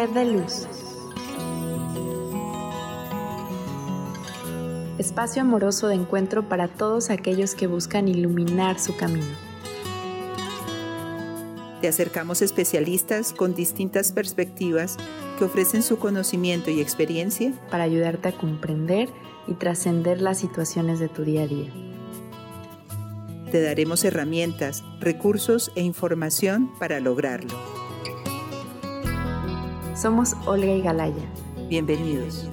Red de Luz. Espacio amoroso de encuentro para todos aquellos que buscan iluminar su camino. Te acercamos especialistas con distintas perspectivas que ofrecen su conocimiento y experiencia para ayudarte a comprender y trascender las situaciones de tu día a día. Te daremos herramientas, recursos e información para lograrlo. Somos Olga y Galaya. Bienvenidos.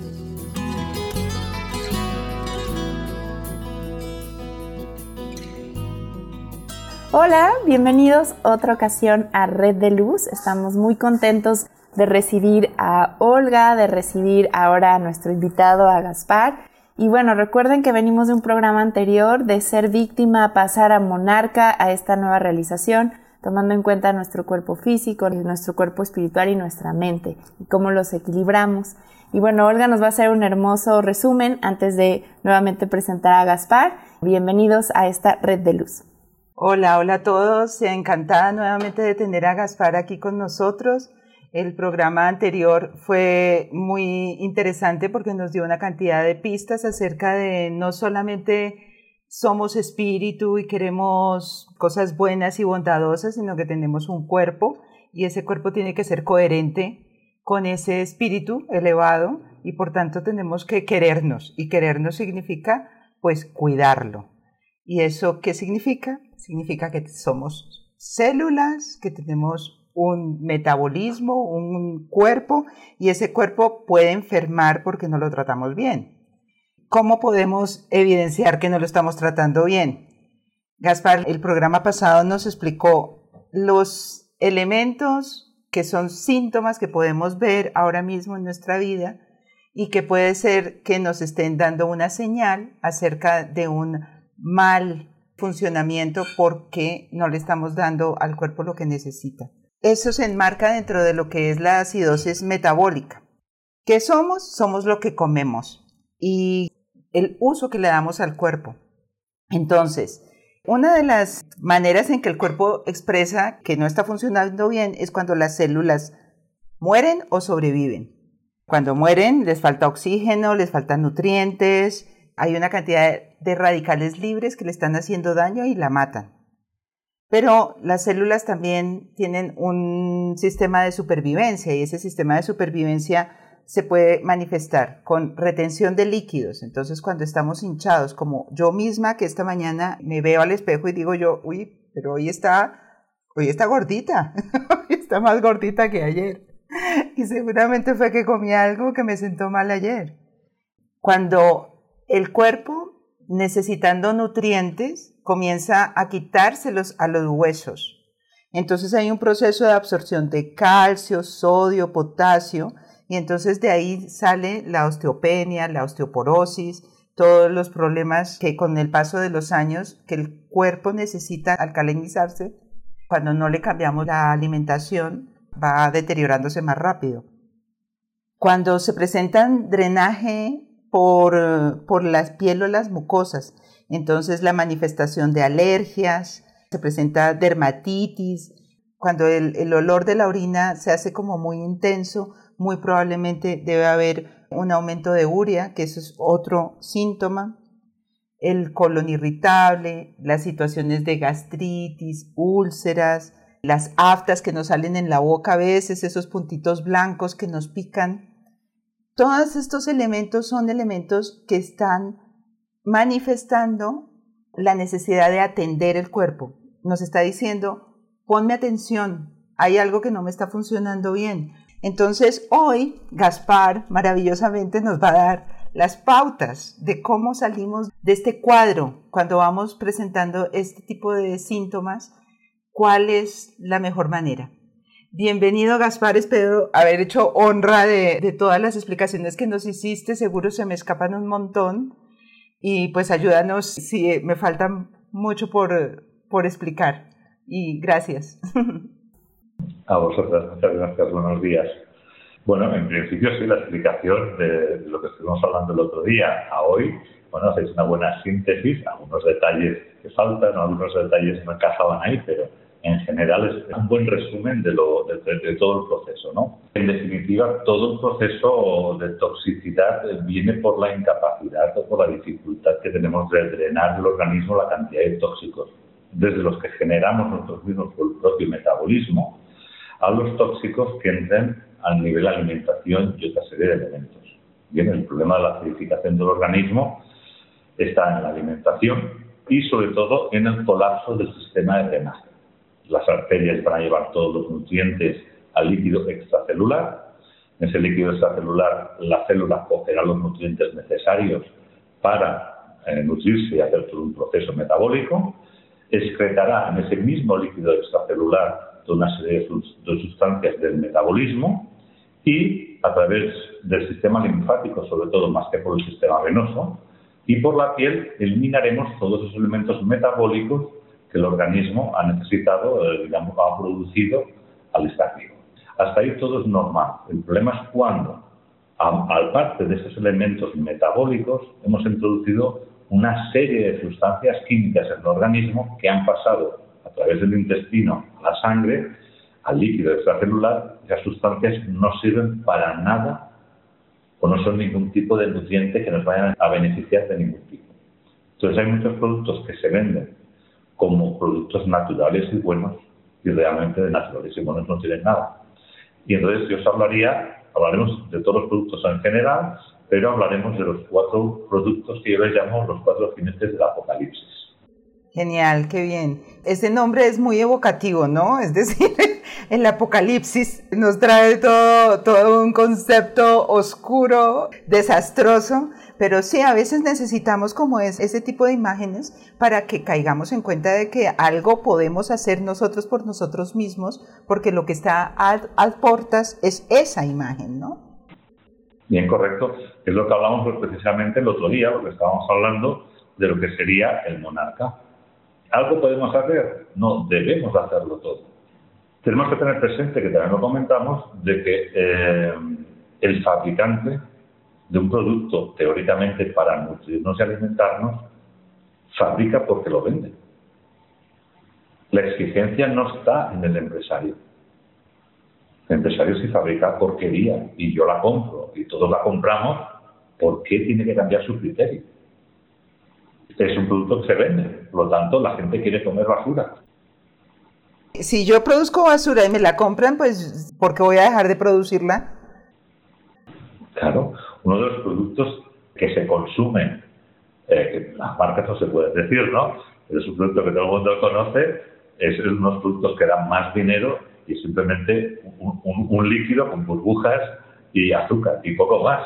Hola, bienvenidos otra ocasión a Red de Luz. Estamos muy contentos de recibir a Olga, de recibir ahora a nuestro invitado, a Gaspar. Y bueno, recuerden que venimos de un programa anterior de ser víctima a pasar a monarca a esta nueva realización tomando en cuenta nuestro cuerpo físico, nuestro cuerpo espiritual y nuestra mente y cómo los equilibramos. Y bueno, Olga nos va a hacer un hermoso resumen antes de nuevamente presentar a Gaspar. Bienvenidos a esta red de luz. Hola, hola a todos. Encantada nuevamente de tener a Gaspar aquí con nosotros. El programa anterior fue muy interesante porque nos dio una cantidad de pistas acerca de no solamente somos espíritu y queremos cosas buenas y bondadosas, sino que tenemos un cuerpo y ese cuerpo tiene que ser coherente con ese espíritu elevado y por tanto tenemos que querernos y querernos significa pues cuidarlo. ¿Y eso qué significa? Significa que somos células, que tenemos un metabolismo, un cuerpo y ese cuerpo puede enfermar porque no lo tratamos bien. ¿Cómo podemos evidenciar que no lo estamos tratando bien? Gaspar, el programa pasado nos explicó los elementos que son síntomas que podemos ver ahora mismo en nuestra vida y que puede ser que nos estén dando una señal acerca de un mal funcionamiento porque no le estamos dando al cuerpo lo que necesita. Eso se enmarca dentro de lo que es la acidosis metabólica. ¿Qué somos? Somos lo que comemos. Y el uso que le damos al cuerpo. Entonces, una de las maneras en que el cuerpo expresa que no está funcionando bien es cuando las células mueren o sobreviven. Cuando mueren les falta oxígeno, les faltan nutrientes, hay una cantidad de radicales libres que le están haciendo daño y la matan. Pero las células también tienen un sistema de supervivencia y ese sistema de supervivencia se puede manifestar con retención de líquidos. Entonces, cuando estamos hinchados, como yo misma que esta mañana me veo al espejo y digo yo, uy, pero hoy está, hoy está gordita, hoy está más gordita que ayer. Y seguramente fue que comí algo que me sentó mal ayer. Cuando el cuerpo, necesitando nutrientes, comienza a quitárselos a los huesos. Entonces hay un proceso de absorción de calcio, sodio, potasio, y entonces de ahí sale la osteopenia, la osteoporosis, todos los problemas que con el paso de los años que el cuerpo necesita alcalinizarse, cuando no le cambiamos la alimentación, va deteriorándose más rápido. Cuando se presentan drenaje por, por las piel o las mucosas, entonces la manifestación de alergias, se presenta dermatitis, cuando el, el olor de la orina se hace como muy intenso, muy probablemente debe haber un aumento de urea, que eso es otro síntoma, el colon irritable, las situaciones de gastritis, úlceras, las aftas que nos salen en la boca a veces, esos puntitos blancos que nos pican. Todos estos elementos son elementos que están manifestando la necesidad de atender el cuerpo. Nos está diciendo, ponme atención, hay algo que no me está funcionando bien. Entonces hoy Gaspar maravillosamente nos va a dar las pautas de cómo salimos de este cuadro cuando vamos presentando este tipo de síntomas, cuál es la mejor manera. Bienvenido Gaspar, espero haber hecho honra de, todas las explicaciones que nos hiciste, seguro se me escapan un montón y pues ayúdanos si me falta mucho por, por explicar y gracias. A vosotras, muchas gracias, buenos días. Bueno, en principio sí, la explicación de lo que estuvimos hablando el otro día a hoy, bueno, hacéis una buena síntesis, algunos detalles que faltan, algunos detalles no encajaban ahí, pero en general es un buen resumen de, todo el proceso. ¿no? En definitiva, todo el proceso de toxicidad viene por la incapacidad o por la dificultad que tenemos de drenar del organismo la cantidad de tóxicos, desde los que generamos nosotros mismos por el propio metabolismo, a los tóxicos que entran al nivel de alimentación y otra serie de elementos. Bien, el problema de la acidificación del organismo está en la alimentación y sobre todo en el colapso del sistema de drenaje. Las arterias van a llevar todos los nutrientes al líquido extracelular. En ese líquido extracelular la célula cogerá los nutrientes necesarios para eh, nutrirse y hacer todo un proceso metabólico. Excretará en ese mismo líquido extracelular toda una serie de, de sustancias del metabolismo y a través del sistema linfático, sobre todo más que por el sistema venoso, y por la piel eliminaremos todos esos elementos metabólicos que el organismo ha necesitado, eh, digamos, ha producido al estar vivo. Hasta ahí todo es normal. El problema es cuando, al parte de esos elementos metabólicos, hemos introducido una serie de sustancias químicas en el organismo que han pasado través del intestino a la sangre, al líquido extracelular, esas sustancias no sirven para nada o no son ningún tipo de nutriente que nos vayan a beneficiar de ningún tipo. Entonces hay muchos productos que se venden como productos naturales y buenos y realmente de naturales y buenos no tienen nada. Y entonces yo os hablaría, hablaremos de todos los productos en general, pero hablaremos de los cuatro productos que yo les llamo los cuatro jinetes del apocalipsis. Genial, qué bien. Ese nombre es muy evocativo, ¿no? Es decir, el apocalipsis nos trae todo, todo un concepto oscuro, desastroso, pero sí, a veces necesitamos como es, ese tipo de imágenes para que caigamos en cuenta de que algo podemos hacer nosotros por nosotros mismos, porque lo que está a, a portas es esa imagen, ¿no? Bien, correcto. Es lo que hablamos pues, precisamente el otro día, porque estábamos hablando de lo que sería el monarca. ¿Algo podemos hacer? No, debemos hacerlo todo. Tenemos que tener presente, que también lo comentamos, de que eh, el fabricante de un producto teóricamente para nutrirnos y alimentarnos, fabrica porque lo vende. La exigencia no está en el empresario. El empresario si fabrica porquería y yo la compro y todos la compramos, ¿por qué tiene que cambiar su criterio? Es un producto que se vende, por lo tanto la gente quiere comer basura. Si yo produzco basura y me la compran, pues ¿por qué voy a dejar de producirla? Claro, uno de los productos que se consumen, eh, que las marcas no se pueden decir, ¿no? Pero es un producto que todo el mundo conoce, es unos productos que dan más dinero y simplemente un, líquido con burbujas y azúcar y poco más.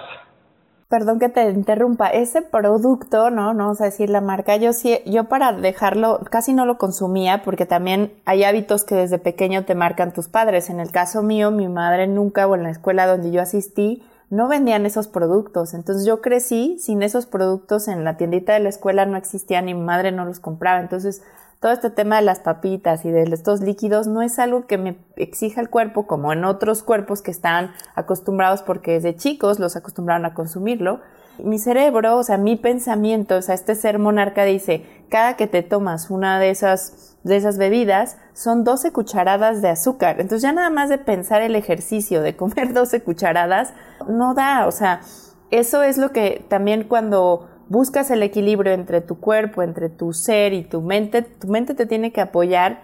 Perdón que te interrumpa, ese producto, no, no vamos a decir la marca, yo sí, yo para dejarlo casi no lo consumía porque también hay hábitos que desde pequeño te marcan tus padres. En el caso mío, mi madre nunca o en la escuela donde yo asistí no vendían esos productos. Entonces yo crecí sin esos productos en la tiendita de la escuela, no existían y mi madre no los compraba. Entonces todo este tema de las papitas y de estos líquidos no es algo que me exija el cuerpo como en otros cuerpos que están acostumbrados porque desde chicos los acostumbraron a consumirlo. Mi cerebro, o sea, mi pensamiento, o sea, este ser monarca dice, cada que te tomas una de esas de esas bebidas son 12 cucharadas de azúcar. Entonces ya nada más de pensar el ejercicio de comer 12 cucharadas no da, o sea, eso es lo que también cuando buscas el equilibrio entre tu cuerpo, entre tu ser y tu mente, tu mente te tiene que apoyar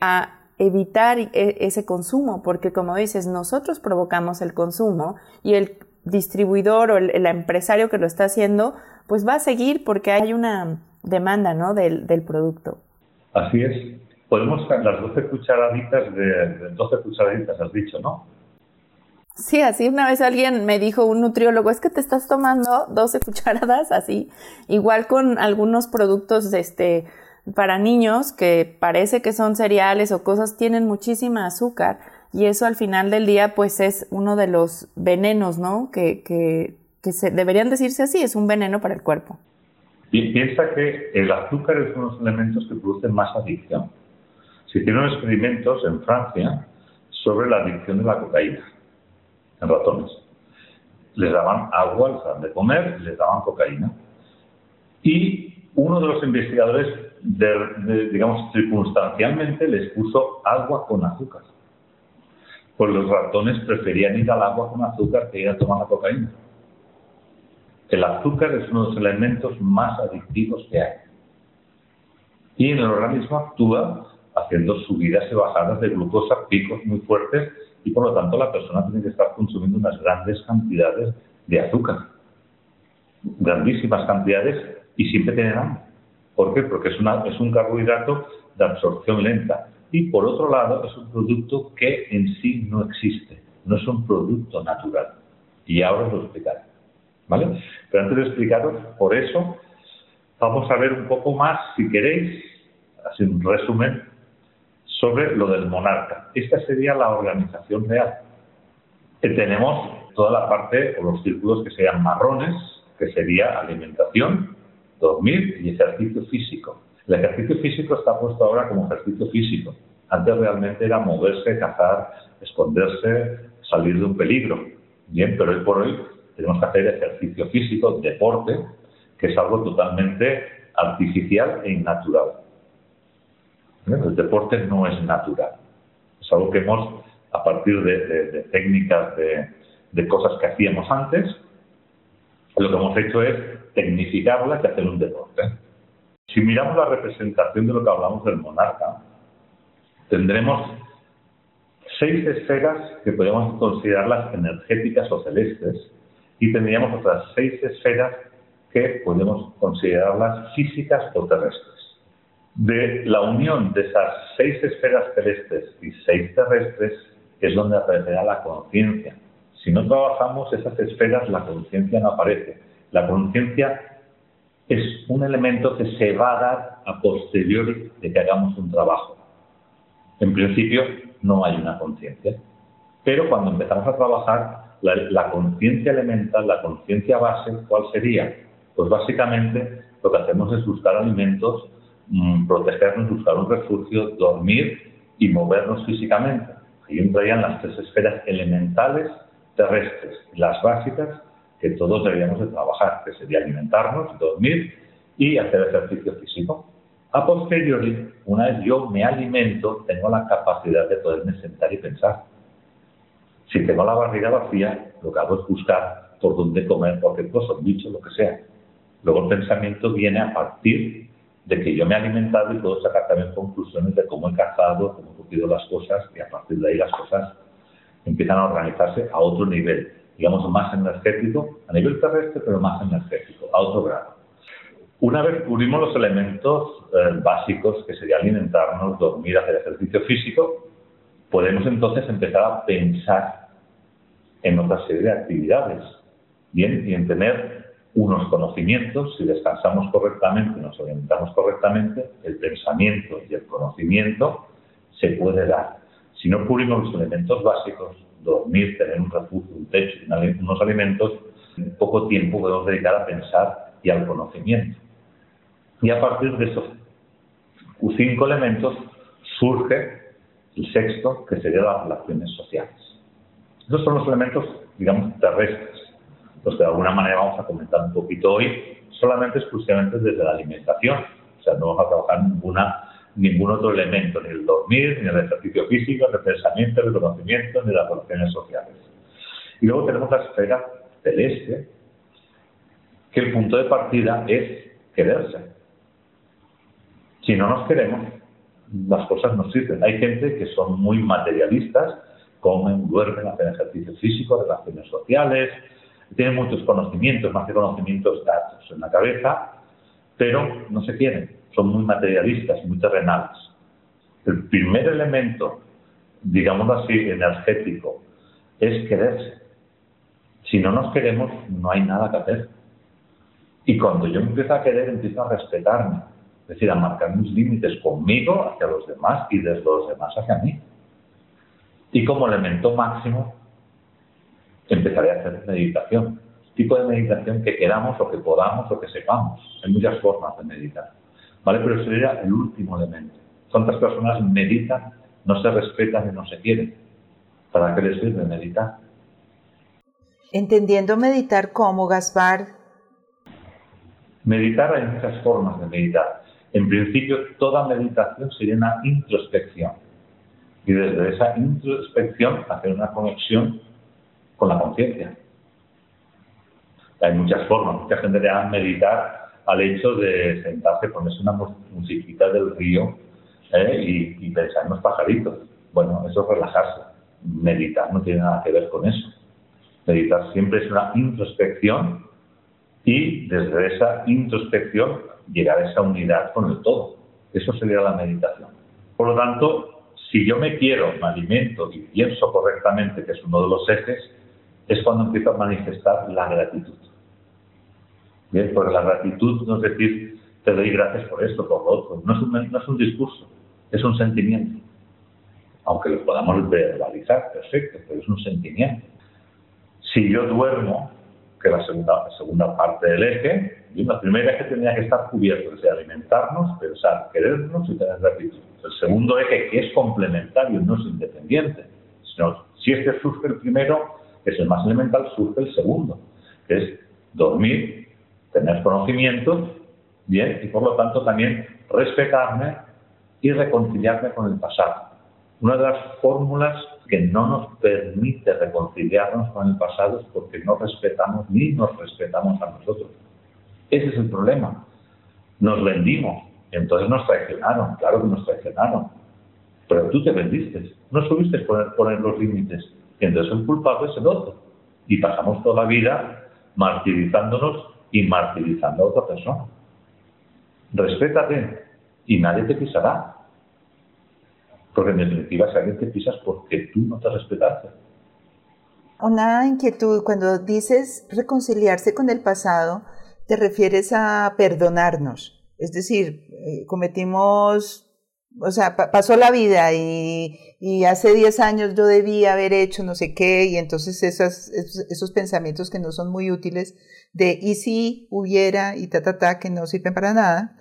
a evitar e, ese consumo, porque como dices, nosotros provocamos el consumo y el distribuidor o el, empresario que lo está haciendo, pues va a seguir porque hay una demanda, ¿no? del, producto. Así es. Podemos las 12 cucharaditas de, 12 cucharaditas, has dicho, ¿no? Sí, así una vez alguien me dijo, un nutriólogo, es que te estás tomando 12 cucharadas así, igual con algunos productos este, para niños que parece que son cereales o cosas, tienen muchísima azúcar y eso al final del día pues es uno de los venenos, ¿no? Que, que, que se, deberían decirse así, es un veneno para el cuerpo. Piensa que el azúcar es uno de los elementos que producen más adicción. Se hicieron experimentos en Francia sobre la adicción de la cocaína en ratones. Les daban agua, les daban de comer, les daban cocaína. Y uno de los investigadores digamos, circunstancialmente les puso agua con azúcar. Pues los ratones preferían ir al agua con azúcar que ir a tomar la cocaína. El azúcar es uno de los elementos más adictivos que hay. Y en el organismo actúa haciendo subidas y bajadas de glucosa, picos muy fuertes, y por lo tanto la persona tiene que estar consumiendo unas grandes cantidades de azúcar. Grandísimas cantidades y siempre tienen hambre. ¿Por qué? Porque es, una, es un carbohidrato de absorción lenta. Y por otro lado, es un producto que en sí no existe, no es un producto natural. Y ahora os lo explicaré. ¿Vale? Pero antes de explicaros, por eso, vamos a ver un poco más, si queréis, así un resumen, sobre lo del monarca. Esta sería la organización real. tenemos toda la parte o los círculos que serían marrones, que sería alimentación, dormir y ejercicio físico. El ejercicio físico está puesto ahora como ejercicio físico. Antes realmente era moverse, cazar, esconderse, salir de un peligro. Bien, pero hoy por hoy tenemos que hacer ejercicio físico, deporte, que es algo totalmente artificial e innatural. El deporte no es natural. Es algo que hemos, a partir de, técnicas, de, cosas que hacíamos antes, lo que hemos hecho es tecnificarlas y hacer un deporte. Si miramos la representación de lo que hablamos del monarca, tendremos seis esferas que podemos considerarlas energéticas o celestes y tendríamos otras seis esferas que podemos considerarlas físicas o terrestres. De la unión de esas seis esferas celestes y seis terrestres es donde aparecerá la conciencia. Si no trabajamos esas esferas, la conciencia no aparece. La conciencia es un elemento que se va a dar a posteriori de que hagamos un trabajo. En principio, no hay una conciencia. Pero cuando empezamos a trabajar, la, conciencia elemental, la conciencia base, ¿cuál sería? Pues básicamente lo que hacemos es buscar alimentos, mm, protegernos, buscar un refugio, dormir y movernos físicamente. Ahí entrarían las tres esferas elementales terrestres, las básicas que todos deberíamos de trabajar, que sería alimentarnos, dormir y hacer ejercicio físico. A posteriori, una vez yo me alimento, tengo la capacidad de poderme sentar y pensar. Si tengo la barriga vacía, lo que hago es buscar por dónde comer cualquier cosa, un bicho, lo que sea. Luego el pensamiento viene a partir de que yo me he alimentado y puedo sacar también conclusiones de cómo he cazado, cómo he cogido las cosas y a partir de ahí las cosas empiezan a organizarse a otro nivel, digamos más energético, a nivel terrestre, pero más energético, a otro grado. Una vez cubrimos los elementos eh, básicos, que sería alimentarnos, dormir, hacer ejercicio físico, podemos entonces empezar a pensar en otra serie de actividades, bien, y en tener unos conocimientos, si descansamos correctamente, nos orientamos correctamente, el pensamiento y el conocimiento se puede dar. Si no cubrimos los elementos básicos, dormir, tener un refugio, un techo, unos alimentos, en poco tiempo podemos dedicar a pensar y al conocimiento. Y a partir de esos cinco elementos surge el sexto, que sería las relaciones sociales. Estos son los elementos, digamos, terrestres, los que de alguna manera vamos a comentar un poquito hoy, solamente exclusivamente desde la alimentación. O sea, no vamos a trabajar ninguna, ningún otro elemento, ni el dormir, ni el ejercicio físico, ni el pensamiento, ni el conocimiento, ni las relaciones sociales. Y luego tenemos la esfera celeste, que el punto de partida es quererse. Si no nos queremos, las cosas no sirven. Hay gente que son muy materialistas, comen, duermen, hacen ejercicio físico, relaciones sociales, tienen muchos conocimientos, más que conocimientos datos en la cabeza, pero no se quieren, son muy materialistas, muy terrenales. El primer elemento, digámoslo así, energético, es quererse. Si no nos queremos, no hay nada que hacer. Y cuando yo empiezo a querer, empiezo a respetarme, es decir, a marcar mis límites conmigo hacia los demás y desde los demás hacia mí. Y como elemento máximo, empezaré a hacer meditación. Tipo de meditación que queramos o que podamos o que sepamos. Hay muchas formas de meditar. ¿Vale? Pero eso sería el último elemento. ¿Cuántas personas meditan, no se respetan y no se quieren? ¿Para qué les sirve meditar? Entendiendo meditar como, Gaspar. Meditar hay muchas formas de meditar. En principio, toda meditación sería una introspección. Y desde esa introspección hacer una conexión con la conciencia. Hay muchas formas. Mucha gente le da meditar al hecho de sentarse, ponerse una musiquita del río ¿eh? y, y pensar en los pajaritos. Bueno, eso es relajarse. Meditar no tiene nada que ver con eso. Meditar siempre es una introspección y desde esa introspección llegar a esa unidad con el todo. Eso sería la meditación. Por lo tanto, si yo me quiero, me alimento y pienso correctamente, que es uno de los ejes, es cuando empiezo a manifestar la gratitud. Bien, porque la gratitud no es decir, te doy gracias por esto, por lo otro. No es un, no es un discurso, es un sentimiento. Aunque lo podamos verbalizar, perfecto, pero es un sentimiento. Si yo duermo, que es la segunda, segunda parte del eje, y la primera eje tenía que estar cubierto, es alimentarnos, pensar, querernos y tener gratitud. El segundo eje, que es complementario, no es independiente, sino si este surge el primero, que es el más elemental, surge el segundo, que es dormir, tener conocimiento, bien, y por lo tanto también respetarme y reconciliarme con el pasado. Una de las fórmulas que no nos permite reconciliarnos con el pasado es porque no respetamos ni nos respetamos a nosotros. Ese es el problema. Nos vendimos, entonces nos traicionaron, claro que nos traicionaron. Pero tú te vendiste, no subiste poner, poner los límites. Entonces el culpable es el otro. Y pasamos toda la vida martirizándonos y martirizando a otra persona. Respétate y nadie te pisará. Porque en definitiva, si alguien te pisas porque tú no te respetaste. Una inquietud, cuando dices reconciliarse con el pasado, te refieres a perdonarnos. Es decir, eh, cometimos o sea, pasó la vida y, y hace 10 años yo debía haber hecho no sé qué y entonces esas, esos, pensamientos que no son muy útiles de y si hubiera y ta, ta, ta, que no sirven para nada,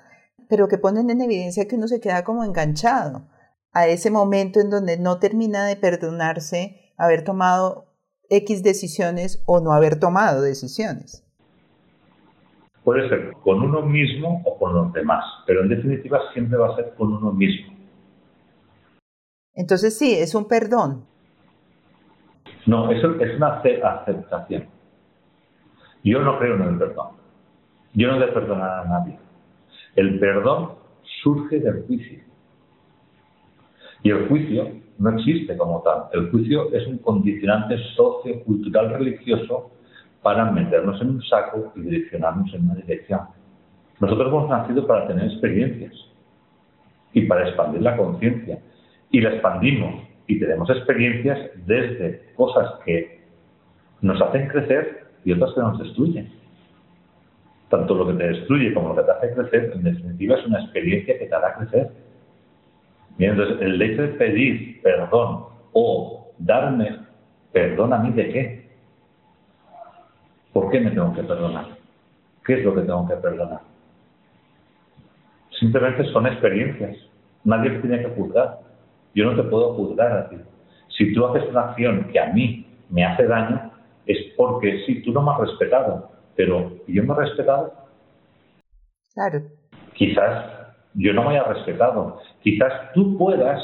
pero que ponen en evidencia que uno se queda como enganchado a ese momento en donde no termina de perdonarse haber tomado X decisiones o no haber tomado decisiones. Puede ser con uno mismo o con los demás, pero en definitiva siempre va a ser con uno mismo. Entonces sí, es un perdón. No, eso es una aceptación. Yo no creo en el perdón. Yo no he de perdonar a nadie. El perdón surge del juicio. Y el juicio no existe como tal. El juicio es un condicionante sociocultural religioso para meternos en un saco y direccionarnos en una dirección. Nosotros hemos nacido para tener experiencias y para expandir la conciencia. Y la expandimos y tenemos experiencias desde cosas que nos hacen crecer y otras que nos destruyen. Tanto lo que te destruye como lo que te hace crecer, en definitiva, es una experiencia que te hará crecer. entonces, el hecho de pedir perdón o darme perdón a mí de qué? ¿Por qué me tengo que perdonar? ¿Qué es lo que tengo que perdonar? Simplemente son experiencias. Nadie tiene que juzgar. Yo no te puedo juzgar a ti. Si tú haces una acción que a mí me hace daño, es porque sí, tú no me has respetado, pero yo me he respetado. Claro. Quizás yo no me haya respetado. Quizás tú puedas,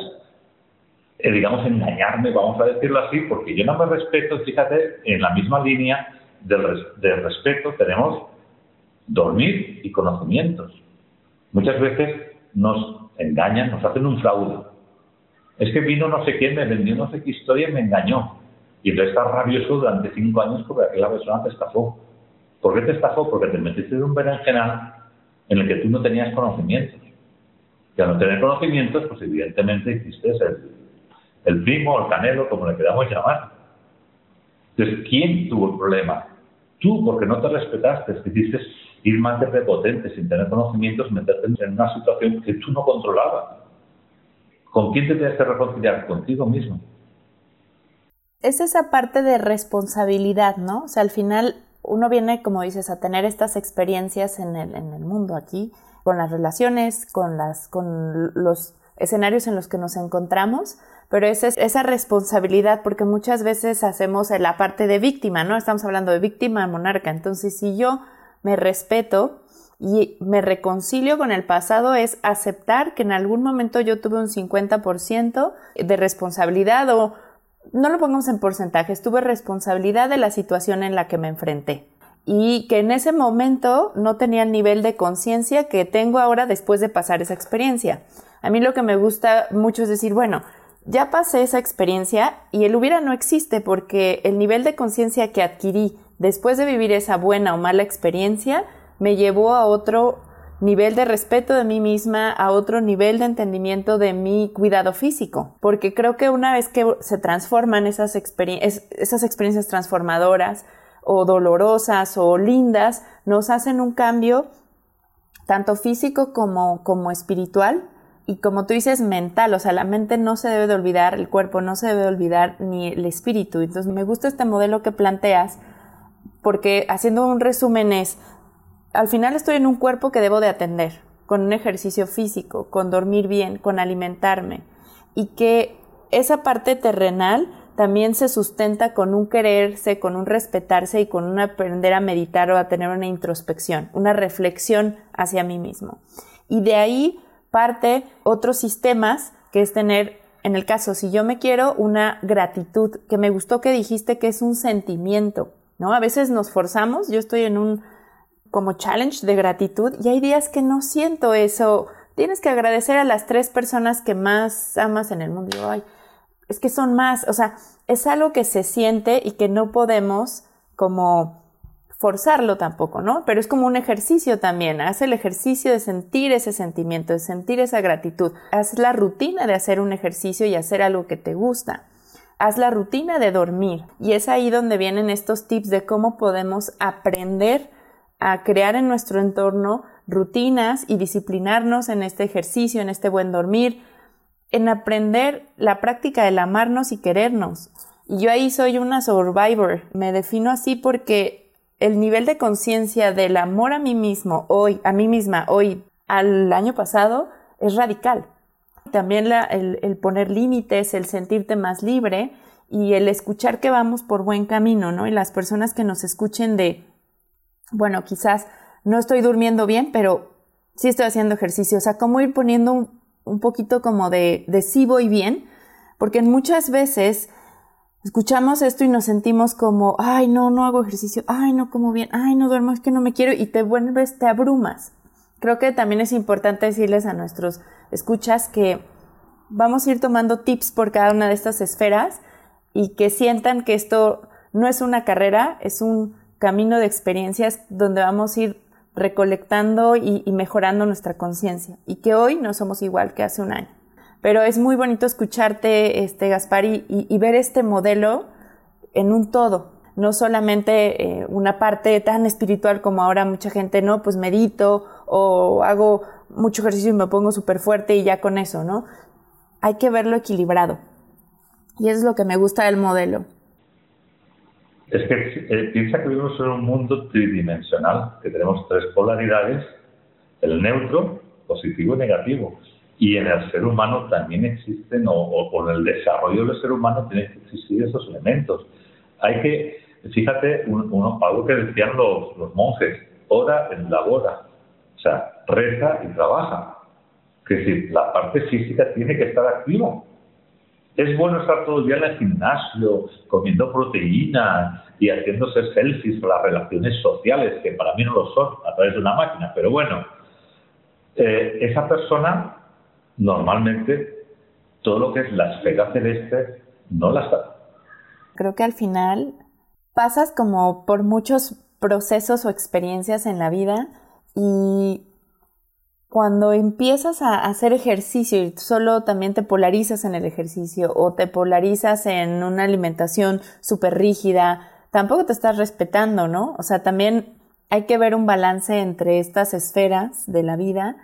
eh, digamos, engañarme, vamos a decirlo así, porque yo no me respeto, fíjate, en la misma línea del, respeto tenemos dormir y conocimientos. Muchas veces nos engañan, nos hacen un fraude. Es que vino no sé quién, me vendió no sé qué historia y me engañó. Y entonces estás rabioso durante cinco años porque aquella persona te estafó. ¿Por qué te estafó? Porque te metiste en un berenjenal en el que tú no tenías conocimientos. Y al no tener conocimientos, pues evidentemente hiciste el, el primo, el canelo, como le queramos llamar. Entonces, ¿quién tuvo el problema? Tú, porque no te respetaste, decidiste ir más de prepotente, sin tener conocimientos, meterte en una situación que tú no controlabas. ¿Con quién te tienes que reconciliar? Contigo mismo. Es esa parte de responsabilidad, ¿no? O sea, al final uno viene, como dices, a tener estas experiencias en el, en el mundo aquí, con las relaciones, con, las, con los escenarios en los que nos encontramos, pero esa es esa responsabilidad porque muchas veces hacemos la parte de víctima, ¿no? Estamos hablando de víctima monarca, entonces si yo me respeto y me reconcilio con el pasado es aceptar que en algún momento yo tuve un 50% de responsabilidad o no lo pongamos en porcentajes, tuve responsabilidad de la situación en la que me enfrenté y que en ese momento no tenía el nivel de conciencia que tengo ahora después de pasar esa experiencia. A mí lo que me gusta mucho es decir, bueno, ya pasé esa experiencia y el hubiera no existe porque el nivel de conciencia que adquirí después de vivir esa buena o mala experiencia me llevó a otro nivel de respeto de mí misma, a otro nivel de entendimiento de mi cuidado físico, porque creo que una vez que se transforman esas, esas experiencias transformadoras o dolorosas o lindas, nos hacen un cambio tanto físico como, como espiritual y como tú dices, mental, o sea, la mente no se debe de olvidar, el cuerpo no se debe de olvidar, ni el espíritu. Entonces, me gusta este modelo que planteas, porque haciendo un resumen es, al final estoy en un cuerpo que debo de atender, con un ejercicio físico, con dormir bien, con alimentarme, y que esa parte terrenal también se sustenta con un quererse, con un respetarse y con un aprender a meditar o a tener una introspección, una reflexión hacia mí mismo. Y de ahí parte otros sistemas que es tener, en el caso, si yo me quiero, una gratitud, que me gustó que dijiste que es un sentimiento, ¿no? A veces nos forzamos, yo estoy en un como challenge de gratitud y hay días que no siento eso. Tienes que agradecer a las tres personas que más amas en el mundo. Es que son más, o sea, es algo que se siente y que no podemos como forzarlo tampoco, ¿no? Pero es como un ejercicio también. Haz el ejercicio de sentir ese sentimiento, de sentir esa gratitud. Haz la rutina de hacer un ejercicio y hacer algo que te gusta. Haz la rutina de dormir. Y es ahí donde vienen estos tips de cómo podemos aprender a crear en nuestro entorno rutinas y disciplinarnos en este ejercicio, en este buen dormir, en aprender la práctica del amarnos y querernos. Y yo ahí soy una survivor, me defino así porque el nivel de conciencia del amor a mí mismo hoy, a mí misma hoy, al año pasado, es radical. También el, el poner límites, el sentirte más libre y el escuchar que vamos por buen camino, ¿no? Y las personas que nos escuchen de, bueno, quizás no estoy durmiendo bien, pero sí estoy haciendo ejercicio. O sea, cómo ir poniendo un, poquito como de, de sí voy bien, porque muchas veces escuchamos esto y nos sentimos como, ay, no, no hago ejercicio, ay, no como bien, ay, no duermo, es que no me quiero, y te vuelves, te abrumas. Creo que también es importante decirles a nuestros escuchas que vamos a ir tomando tips por cada una de estas esferas y que sientan que esto no es una carrera, es un camino de experiencias donde vamos a ir recolectando y, mejorando nuestra conciencia y que hoy no somos igual que hace un año. Pero es muy bonito escucharte, este, Gaspar, y, ver este modelo en un todo, no solamente eh, una parte tan espiritual como ahora mucha gente, no, pues medito o hago mucho ejercicio y me pongo súper fuerte y ya con eso, ¿no? Hay que verlo equilibrado. Y eso es lo que me gusta del modelo. Es que eh, piensa que vivimos en un mundo tridimensional, que tenemos tres polaridades, el neutro, positivo y negativo. Y en el ser humano también existen, o, o, en el desarrollo del ser humano tienen que existir esos elementos. Hay que, fíjate, uno, algo que decían los, monjes, ora en labora, o sea, reza y trabaja. Que decir, la parte física tiene que estar activa es bueno estar todo el día en el gimnasio, comiendo proteína y haciéndose selfies para las relaciones sociales, que para mí no lo son, a través de una máquina. Pero bueno, eh, esa persona normalmente todo lo que es la esfera celeste no la sabe. Creo que al final pasas como por muchos procesos o experiencias en la vida y cuando empiezas a hacer ejercicio y solo también te polarizas en el ejercicio o te polarizas en una alimentación súper rígida, tampoco te estás respetando, ¿no? O sea, también hay que ver un balance entre estas esferas de la vida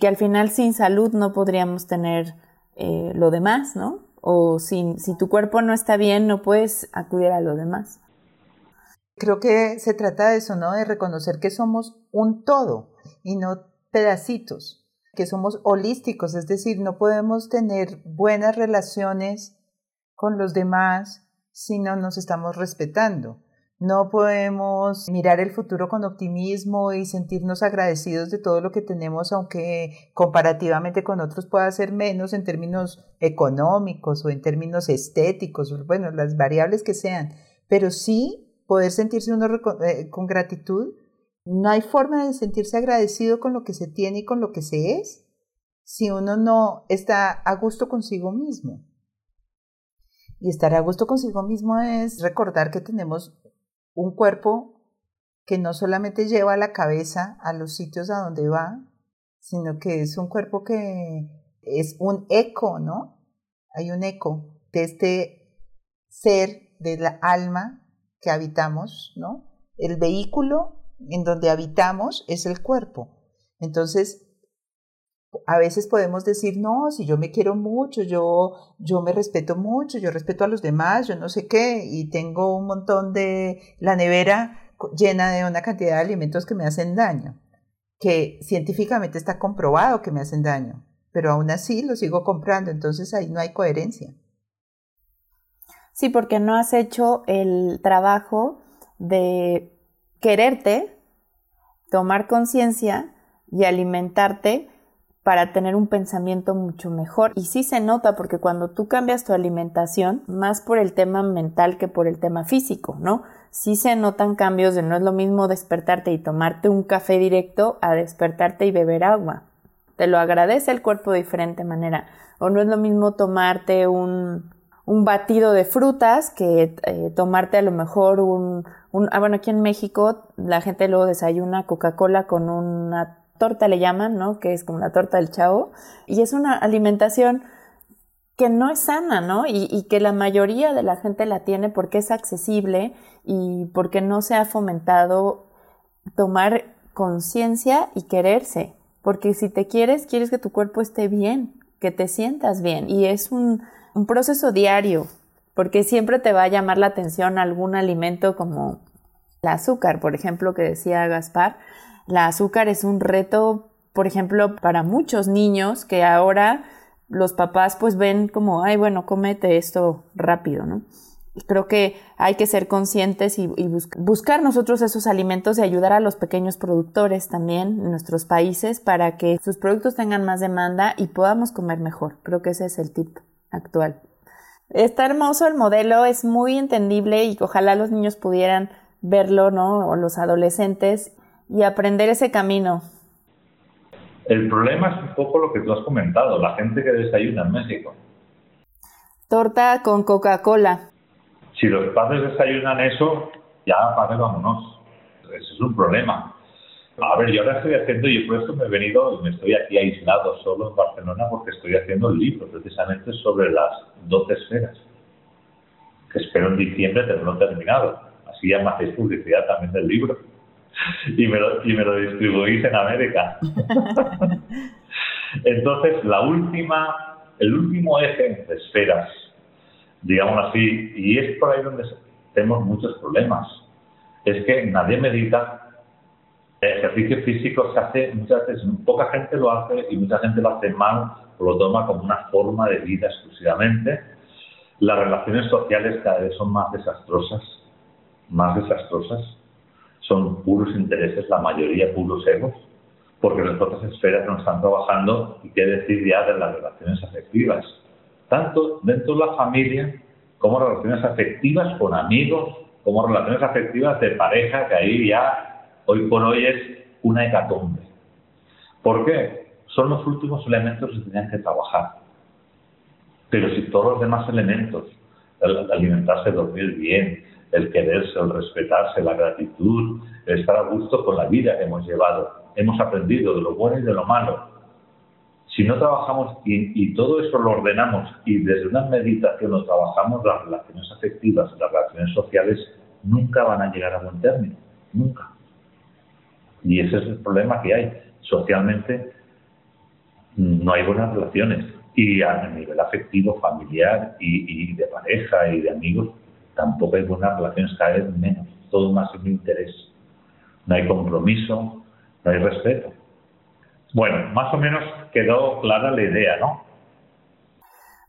que al final sin salud no podríamos tener eh, lo demás, ¿no? O sin, si tu cuerpo no está bien, no puedes acudir a lo demás. Creo que se trata de eso, ¿no? De reconocer que somos un todo y no pedacitos, que somos holísticos, es decir, no podemos tener buenas relaciones con los demás si no nos estamos respetando. no podemos mirar el futuro con optimismo y sentirnos agradecidos de todo lo que tenemos, aunque comparativamente con otros pueda ser menos en términos económicos o en términos estéticos, bueno, las variables que sean, pero sí poder sentirse uno eh, con gratitud. No hay forma de sentirse agradecido con lo que se tiene y con lo que se es si uno no está a gusto consigo mismo. Y estar a gusto consigo mismo es recordar que tenemos un cuerpo que no solamente lleva la cabeza a los sitios a donde va, sino que es un cuerpo que es un eco, ¿no? Hay un eco de este ser, de la alma que habitamos, ¿no? El vehículo en donde habitamos es el cuerpo. Entonces, a veces podemos decir, no, si yo me quiero mucho, yo, yo me respeto mucho, yo respeto a los demás, yo no sé qué, y tengo un montón de la nevera llena de una cantidad de alimentos que me hacen daño, que científicamente está comprobado que me hacen daño, pero aún así lo sigo comprando, entonces ahí no hay coherencia. Sí, porque no has hecho el trabajo de quererte, tomar conciencia y alimentarte para tener un pensamiento mucho mejor. Y sí se nota porque cuando tú cambias tu alimentación, más por el tema mental que por el tema físico, ¿no? Sí se notan cambios de no es lo mismo despertarte y tomarte un café directo a despertarte y beber agua. Te lo agradece el cuerpo de diferente manera. O no es lo mismo tomarte un, un batido de frutas que eh, tomarte a lo mejor un, un, ah, bueno, aquí en México la gente luego desayuna Coca-Cola con una torta le llaman, ¿no? Que es como la torta del chavo. Y es una alimentación que no es sana, ¿no? Y, que la mayoría de la gente la tiene porque es accesible y porque no se ha fomentado tomar conciencia y quererse. Porque si te quieres, quieres que tu cuerpo esté bien, que te sientas bien. Y es un, un proceso diario, porque siempre te va a llamar la atención algún alimento como el azúcar, por ejemplo, que decía Gaspar la azúcar es un reto, por ejemplo, para muchos niños que ahora los papás pues ven como, ay, bueno, cómete esto rápido, ¿no? Creo que hay que ser conscientes y, buscar nosotros esos alimentos y ayudar a los pequeños productores también en nuestros países para que sus productos tengan más demanda y podamos comer mejor. Creo que ese es el tip actual. Está hermoso el modelo, es muy entendible y ojalá los niños pudieran verlo, ¿no? O los adolescentes y aprender ese camino. El problema es un poco lo que tú has comentado, la gente que desayuna en México. Torta con Coca-Cola. Si los padres desayunan eso, ya padre, vámonos. Ese es un problema. A ver, yo ahora estoy haciendo, y por eso me he venido, me estoy aquí aislado solo en Barcelona porque estoy haciendo el libro precisamente sobre las 12 esferas, que espero en diciembre tenerlo terminado. Así ya me hacéis publicidad también del libro y, me lo, y me lo distribuís en América. Entonces, la última, el último eje de esferas, digamos así, y es por ahí donde tenemos muchos problemas, es que nadie medita. El ejercicio físico se hace muchas veces, poca gente lo hace y mucha gente lo hace mal o lo toma como una forma de vida exclusivamente. Las relaciones sociales cada vez son más desastrosas, más desastrosas son puros intereses, la mayoría puros egos, porque las otras esferas no están trabajando y qué decir ya de las relaciones afectivas, tanto dentro de la familia como relaciones afectivas con amigos, como relaciones afectivas de pareja, que ahí ya hoy por hoy es una hecatombe. ¿Por qué? Son los últimos elementos que tenían que trabajar. Pero si todos los demás elementos, el alimentarse, dormir bien, el quererse, el respetarse, la gratitud, el estar a gusto con la vida que hemos llevado. Hemos aprendido de lo bueno y de lo malo. Si no trabajamos y, todo eso lo ordenamos y desde una meditación lo trabajamos, las relaciones afectivas, las relaciones sociales, nunca van a llegar a buen término. Nunca. Y ese es el problema que hay. Socialmente no hay buenas relaciones. Y a nivel afectivo, familiar y de pareja y de amigos, tampoco hay buenas relaciones, cada vez menos, todo más en interés. No hay compromiso, no hay respeto. Bueno, más o menos quedó clara la idea, ¿no?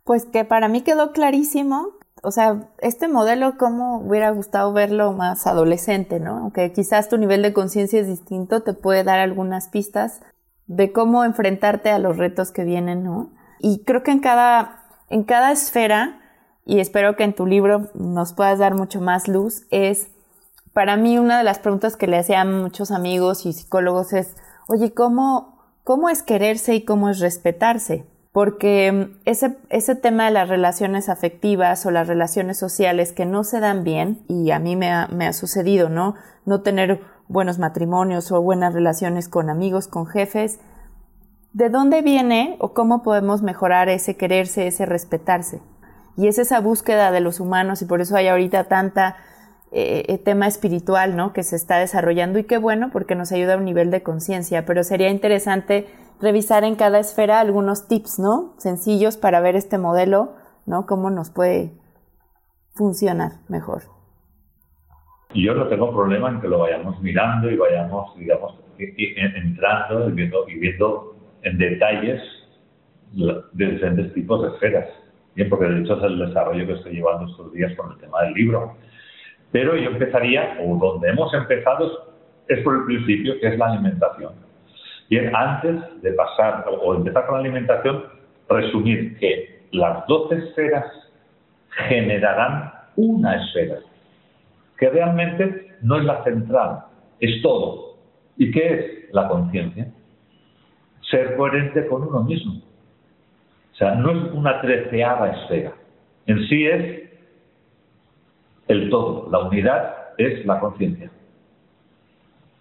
Pues que para mí quedó clarísimo o sea, este modelo, ¿cómo hubiera gustado verlo más adolescente, ¿no? Aunque quizás tu nivel de conciencia es distinto, te puede dar algunas pistas de cómo enfrentarte a los retos que vienen, ¿no? Y creo que en cada, en cada esfera, y espero que en tu libro nos puedas dar mucho más luz, es, para mí una de las preguntas que le hacían muchos amigos y psicólogos es, oye, ¿cómo, cómo es quererse y cómo es respetarse? Porque mm, ese, ese tema de las relaciones afectivas o las relaciones sociales que no se dan bien, y a mí me ha, me ha sucedido, ¿no? No tener buenos matrimonios o buenas relaciones con amigos, con jefes, ¿de dónde viene o cómo podemos mejorar ese quererse, ese respetarse? Y es esa búsqueda de los humanos y por eso hay ahorita tanta eh, eh, tema espiritual, ¿no? Que se está desarrollando y qué bueno porque nos ayuda a un nivel de conciencia, pero sería interesante revisar en cada esfera algunos tips, ¿no? Sencillos para ver este modelo, ¿no? Cómo nos puede funcionar mejor. Yo no tengo problema en que lo vayamos mirando y vayamos, digamos, entrando y viendo, y viendo en detalles de diferentes tipos de esferas. Bien, porque de hecho es el desarrollo que estoy llevando estos días con el tema del libro. Pero yo empezaría, o donde hemos empezado, es por el principio, que es la alimentación Bien, antes de pasar o empezar con la alimentación, resumir que las 12 esferas generarán una esfera, que realmente no es la central, es todo. ¿Y qué es la conciencia? Ser coherente con uno mismo. O sea, no es una treceava esfera. En sí es el todo. La unidad es la conciencia.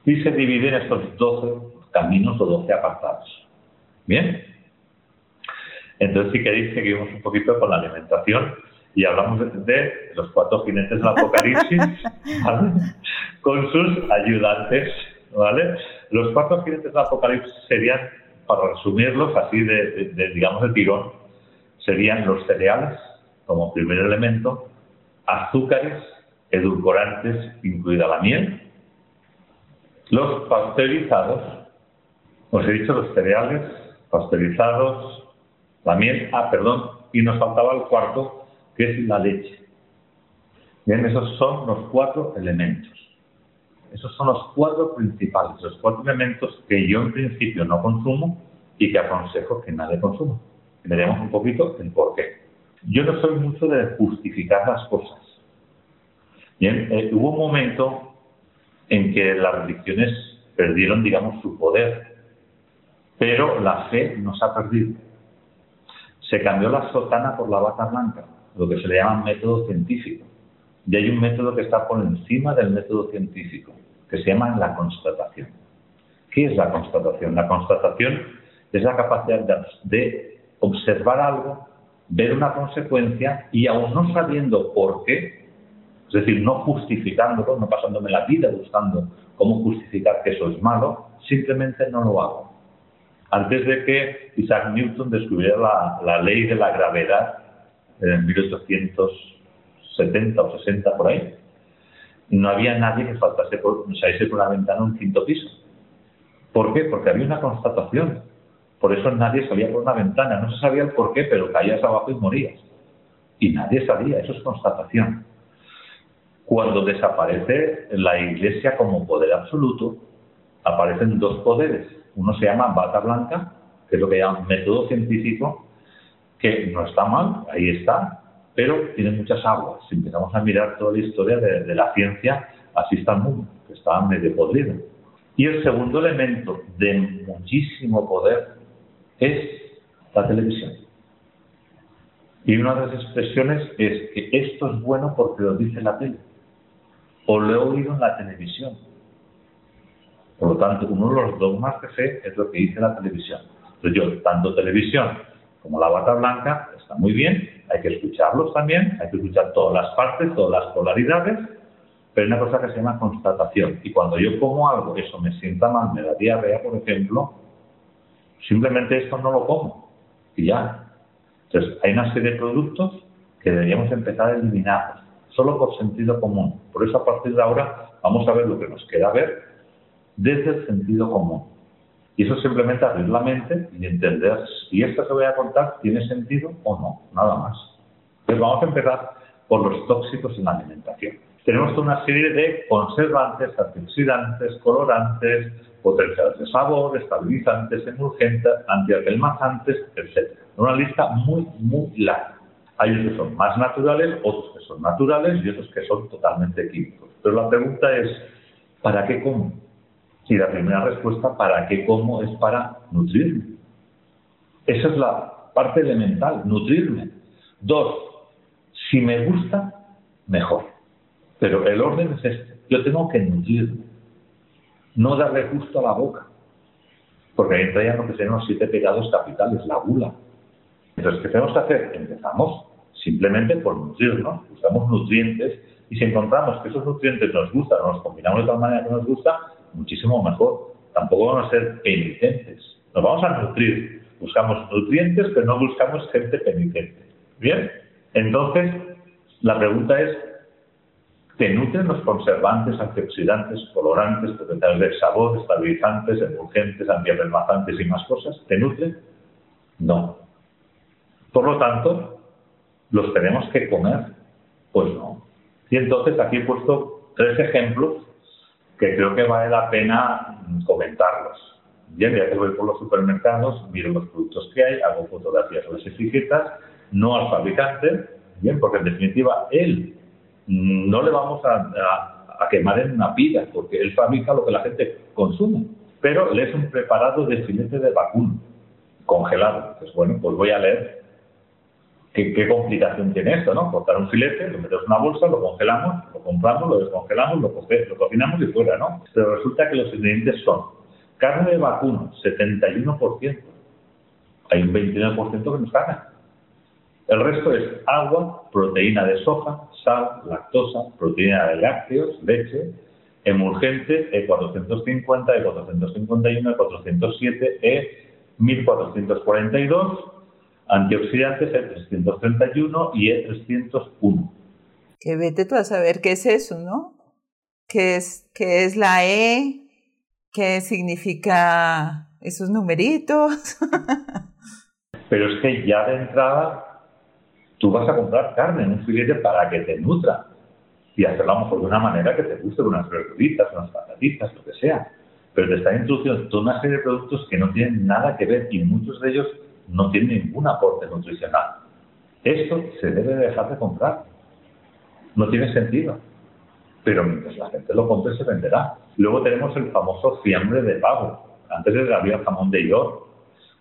Y se divide en estos 12 caminos o 12 apartados. ¿Bien? Entonces, si queréis, seguimos un poquito con la alimentación y hablamos de, los cuatro jinetes del Apocalipsis con sus ayudantes. ¿vale? Los cuatro jinetes del Apocalipsis serían, para resumirlos así de, digamos, de tirón, serían los cereales como primer elemento, azúcares, edulcorantes, incluida la miel, los pasteurizados, os he dicho los cereales pasteurizados, la miel, ah, perdón, y nos faltaba el cuarto, que es la leche. Bien, esos son los cuatro elementos. Esos son los cuatro principales, los cuatro elementos que yo en principio no consumo y que aconsejo que nadie consuma. Veremos un poquito el por qué. Yo no soy mucho de justificar las cosas. Bien, eh, hubo un momento en que las religiones perdieron, digamos, su poder pero la fe no se ha perdido. Se cambió la sotana por la bata blanca, lo que se le llama método científico. Y hay un método que está por encima del método científico, que se llama la constatación. ¿Qué es la constatación? La constatación es la capacidad de, observar algo, ver una consecuencia y aún no sabiendo por qué, es decir, no justificándolo, no pasándome la vida buscando cómo justificar que eso es malo, simplemente no lo hago. Antes de que Isaac Newton descubriera la, ley de la gravedad en 1870 o 60 por ahí, no había nadie que faltase por, saliese por la ventana un quinto piso. ¿Por qué? Porque había una constatación. Por eso nadie salía por una ventana. No se sabía el por qué, pero caías abajo y morías. Y nadie sabía, eso es constatación. Cuando desaparece la Iglesia como poder absoluto, aparecen dos poderes, uno se llama bata blanca, que es lo que llaman método científico, que no está mal, ahí está, pero tiene muchas aguas. Si empezamos a mirar toda la historia de, la ciencia, así está el mundo, que está medio podrido. Y el segundo elemento de muchísimo poder es la televisión. Y una de las expresiones es que esto es bueno porque lo dice la tele, o lo he oído en la televisión, por lo tanto, uno de los dogmas de fe es lo que dice la televisión. Entonces yo, tanto televisión como la bata blanca, está muy bien, hay que escucharlos también, hay que escuchar todas las partes, todas las polaridades, pero hay una cosa que se llama constatación. Y cuando yo como algo, eso me sienta mal, me da diarrea, por ejemplo, simplemente esto no lo como. Y ya. Entonces, hay una serie de productos que deberíamos empezar a eliminarlos, solo por sentido común. Por eso, a partir de ahora, vamos a ver lo que nos queda ver desde el sentido común. Y eso simplemente abrir la mente y entender si esto que voy a contar tiene sentido o no, nada más. Entonces vamos a empezar por los tóxicos en la alimentación. Tenemos una serie de conservantes, antioxidantes, colorantes, potenciadores de sabor, estabilizantes, emulgentes, antiapelmazantes, etc. Una lista muy, muy larga. Hay unos que son más naturales, otros que son naturales y otros que son totalmente químicos. Pero la pregunta es, ¿para qué como? Si la primera respuesta, ¿para qué como? es para nutrirme. Esa es la parte elemental, nutrirme. Dos, si me gusta, mejor. Pero el orden es este. Yo tengo que nutrirme. No darle gusto a la boca. Porque ahí entra ya lo que serían los siete pecados capitales, la gula. Entonces, ¿qué tenemos que hacer? Empezamos simplemente por nutrirnos. Buscamos nutrientes y si encontramos que esos nutrientes nos gustan o nos combinamos de tal manera que nos gusta, muchísimo mejor. Tampoco vamos a ser penitentes. Nos vamos a nutrir. Buscamos nutrientes, pero no buscamos gente penitente. ¿Bien? Entonces, la pregunta es, ¿te nutren los conservantes, antioxidantes, colorantes, potenciales de sabor, estabilizantes, emulgentes, antiapelmazantes y más cosas? ¿Te nutren? No. Por lo tanto, ¿los tenemos que comer? Pues no. Y entonces aquí he puesto tres ejemplos que creo que vale la pena comentarlos. Bien, ya que voy por los supermercados, miro los productos que hay, hago fotografías de las etiquetas, no al fabricante, bien, porque en definitiva él no le vamos a, quemar en una pila, porque él fabrica lo que la gente consume, pero le es un preparado de filete de vacuno congelado. Pues bueno, pues voy a leer ¿Qué, complicación tiene esto, ¿no? Cortar un filete, lo metemos en una bolsa, lo congelamos, lo compramos, lo descongelamos, lo, cocinamos y fuera, ¿no? Pero resulta que los ingredientes son carne de vacuno, 71%. Hay un 29% que no es carne. El resto es agua, proteína de soja, sal, lactosa, proteína de lácteos, leche, emulgente E450, E451, E407, E1442, antioxidantes E331 y E301. Que vete tú a saber qué es eso, ¿no? ¿Qué es, qué es la E? ¿Qué significa esos numeritos? Pero es que ya de entrada tú vas a comprar carne en un filete para que te nutra y hacerlo a lo mejor de una manera que te guste, unas verduritas, unas patatitas, lo que sea. Pero te está introduciendo toda una serie de productos que no tienen nada que ver y muchos de ellos no tiene ningún aporte nutricional. Esto se debe dejar de comprar. No tiene sentido. Pero mientras la gente lo compre, se venderá. Luego tenemos el famoso fiambre de pavo. Antes había el jamón de york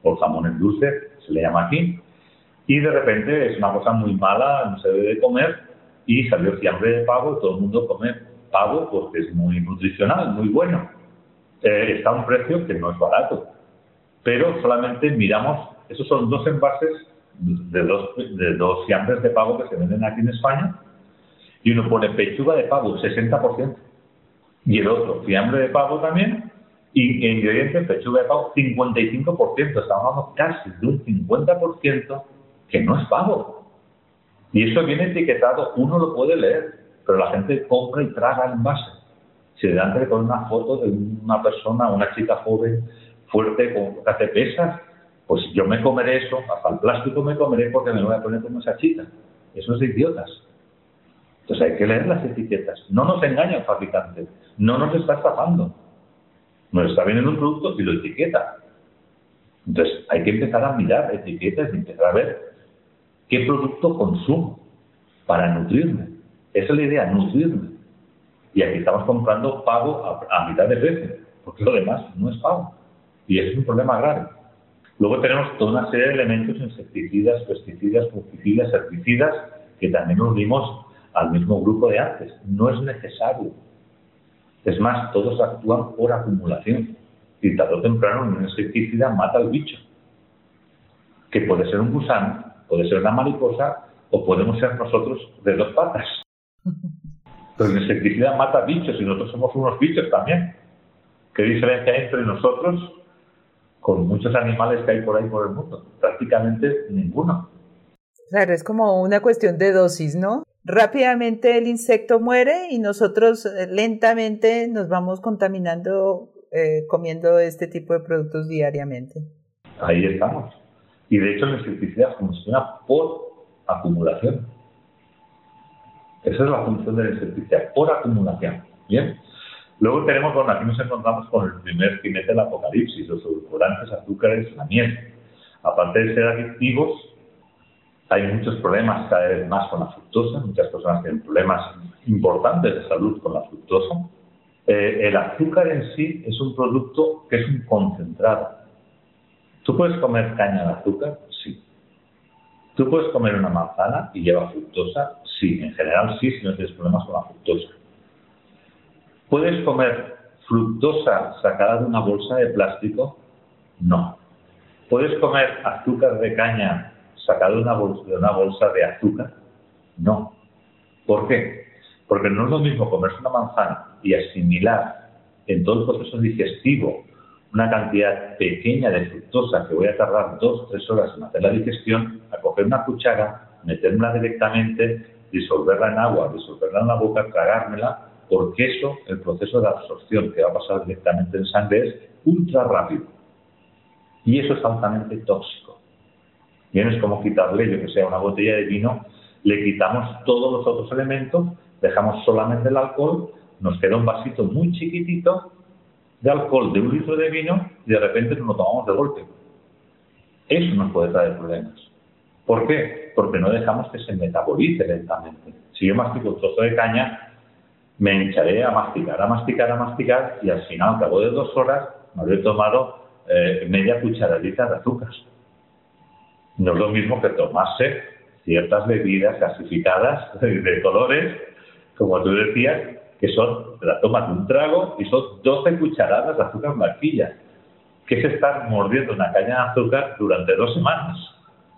o el jamón en dulce, se le llama aquí. Y de repente es una cosa muy mala, no se debe comer. Y salió el fiambre de pavo y todo el mundo come pavo porque es muy nutricional, muy bueno. Eh, está a un precio que no es barato. Pero solamente miramos esos son dos envases de dos, de dos fiambres de pavo que se venden aquí en España. Y uno pone pechuga de pavo, 60%. Y el otro, fiambre de pavo también. Y ingredientes, pechuga de pavo, 55%. Estamos hablando casi de un 50% que no es pavo. Y eso viene etiquetado, uno lo puede leer, pero la gente compra y traga el envase. Delante le pone una foto de una persona, una chica joven, fuerte, con, que hace pesas, pues yo me comeré eso, hasta el plástico me comeré porque me lo voy a poner como esa chica. Eso es de idiotas. Entonces hay que leer las etiquetas. No nos engaña el fabricante, no nos está estafando. Nos está vendiendo un producto y lo etiqueta. Entonces hay que empezar a mirar etiquetas y empezar a ver qué producto consumo para nutrirme. Esa es la idea, nutrirme. Y aquí estamos comprando pago a, a mitad de precio, porque lo demás no es pago. Y es un problema grave. Luego tenemos toda una serie de elementos, insecticidas, pesticidas, fungicidas, herbicidas, que también unimos al mismo grupo de antes. No es necesario. Es más, todos actúan por acumulación. Y tarde o temprano un insecticida mata al bicho. Que puede ser un gusano, puede ser una mariposa o podemos ser nosotros de dos patas. Pero el insecticida mata bichos y nosotros somos unos bichos también. ¿Qué diferencia hay entre nosotros con muchos animales que hay por ahí por el mundo. Prácticamente ninguno. Claro, es como una cuestión de dosis, ¿no? Rápidamente el insecto muere y nosotros eh, lentamente nos vamos contaminando eh, comiendo este tipo de productos diariamente. Ahí estamos. Y de hecho la insecticida funciona por acumulación. Esa es la función del insecticida, por acumulación. Bien. Luego tenemos, bueno, aquí nos encontramos con el primer jinete del apocalipsis, los edulcorantes, azúcares, la miel. Aparte de ser adictivos, hay muchos problemas cada vez más con la fructosa. Muchas personas tienen problemas importantes de salud con la fructosa. Eh, el azúcar en sí es un producto que es un concentrado. ¿Tú puedes comer caña de azúcar? Sí. ¿Tú puedes comer una manzana y lleva fructosa? Sí, en general sí, si no tienes problemas con la fructosa. ¿Puedes comer fructosa sacada de una bolsa de plástico? No. ¿Puedes comer azúcar de caña sacado de una bolsa de, azúcar? No. ¿Por qué? Porque no es lo mismo comerse una manzana y asimilar en todo el proceso digestivo una cantidad pequeña de fructosa que voy a tardar dos o tres horas en hacer la digestión, a coger una cuchara, meterla directamente, disolverla en agua, disolverla en la boca, tragármela porque eso, el proceso de absorción que va a pasar directamente en sangre es ultra rápido. Y eso es altamente tóxico. Bien, es como quitarle, yo que sé, una botella de vino, le quitamos todos los otros elementos, dejamos solamente el alcohol, nos queda un vasito muy chiquitito de alcohol de un litro de vino y de repente nos lo tomamos de golpe. Eso nos puede traer problemas. ¿Por qué? Porque no dejamos que se metabolice lentamente. Si yo mastico un trozo de caña, me hincharé a masticar, a masticar, a masticar y al final, al cabo de dos horas, me habré tomado eh, media cucharadita de azúcar. No es lo mismo que tomarse ciertas bebidas gasificadas de colores, como tú decías, que son, te la tomas de un trago y son 12 cucharadas de azúcar blanquilla, que es estar mordiendo una caña de azúcar durante dos semanas.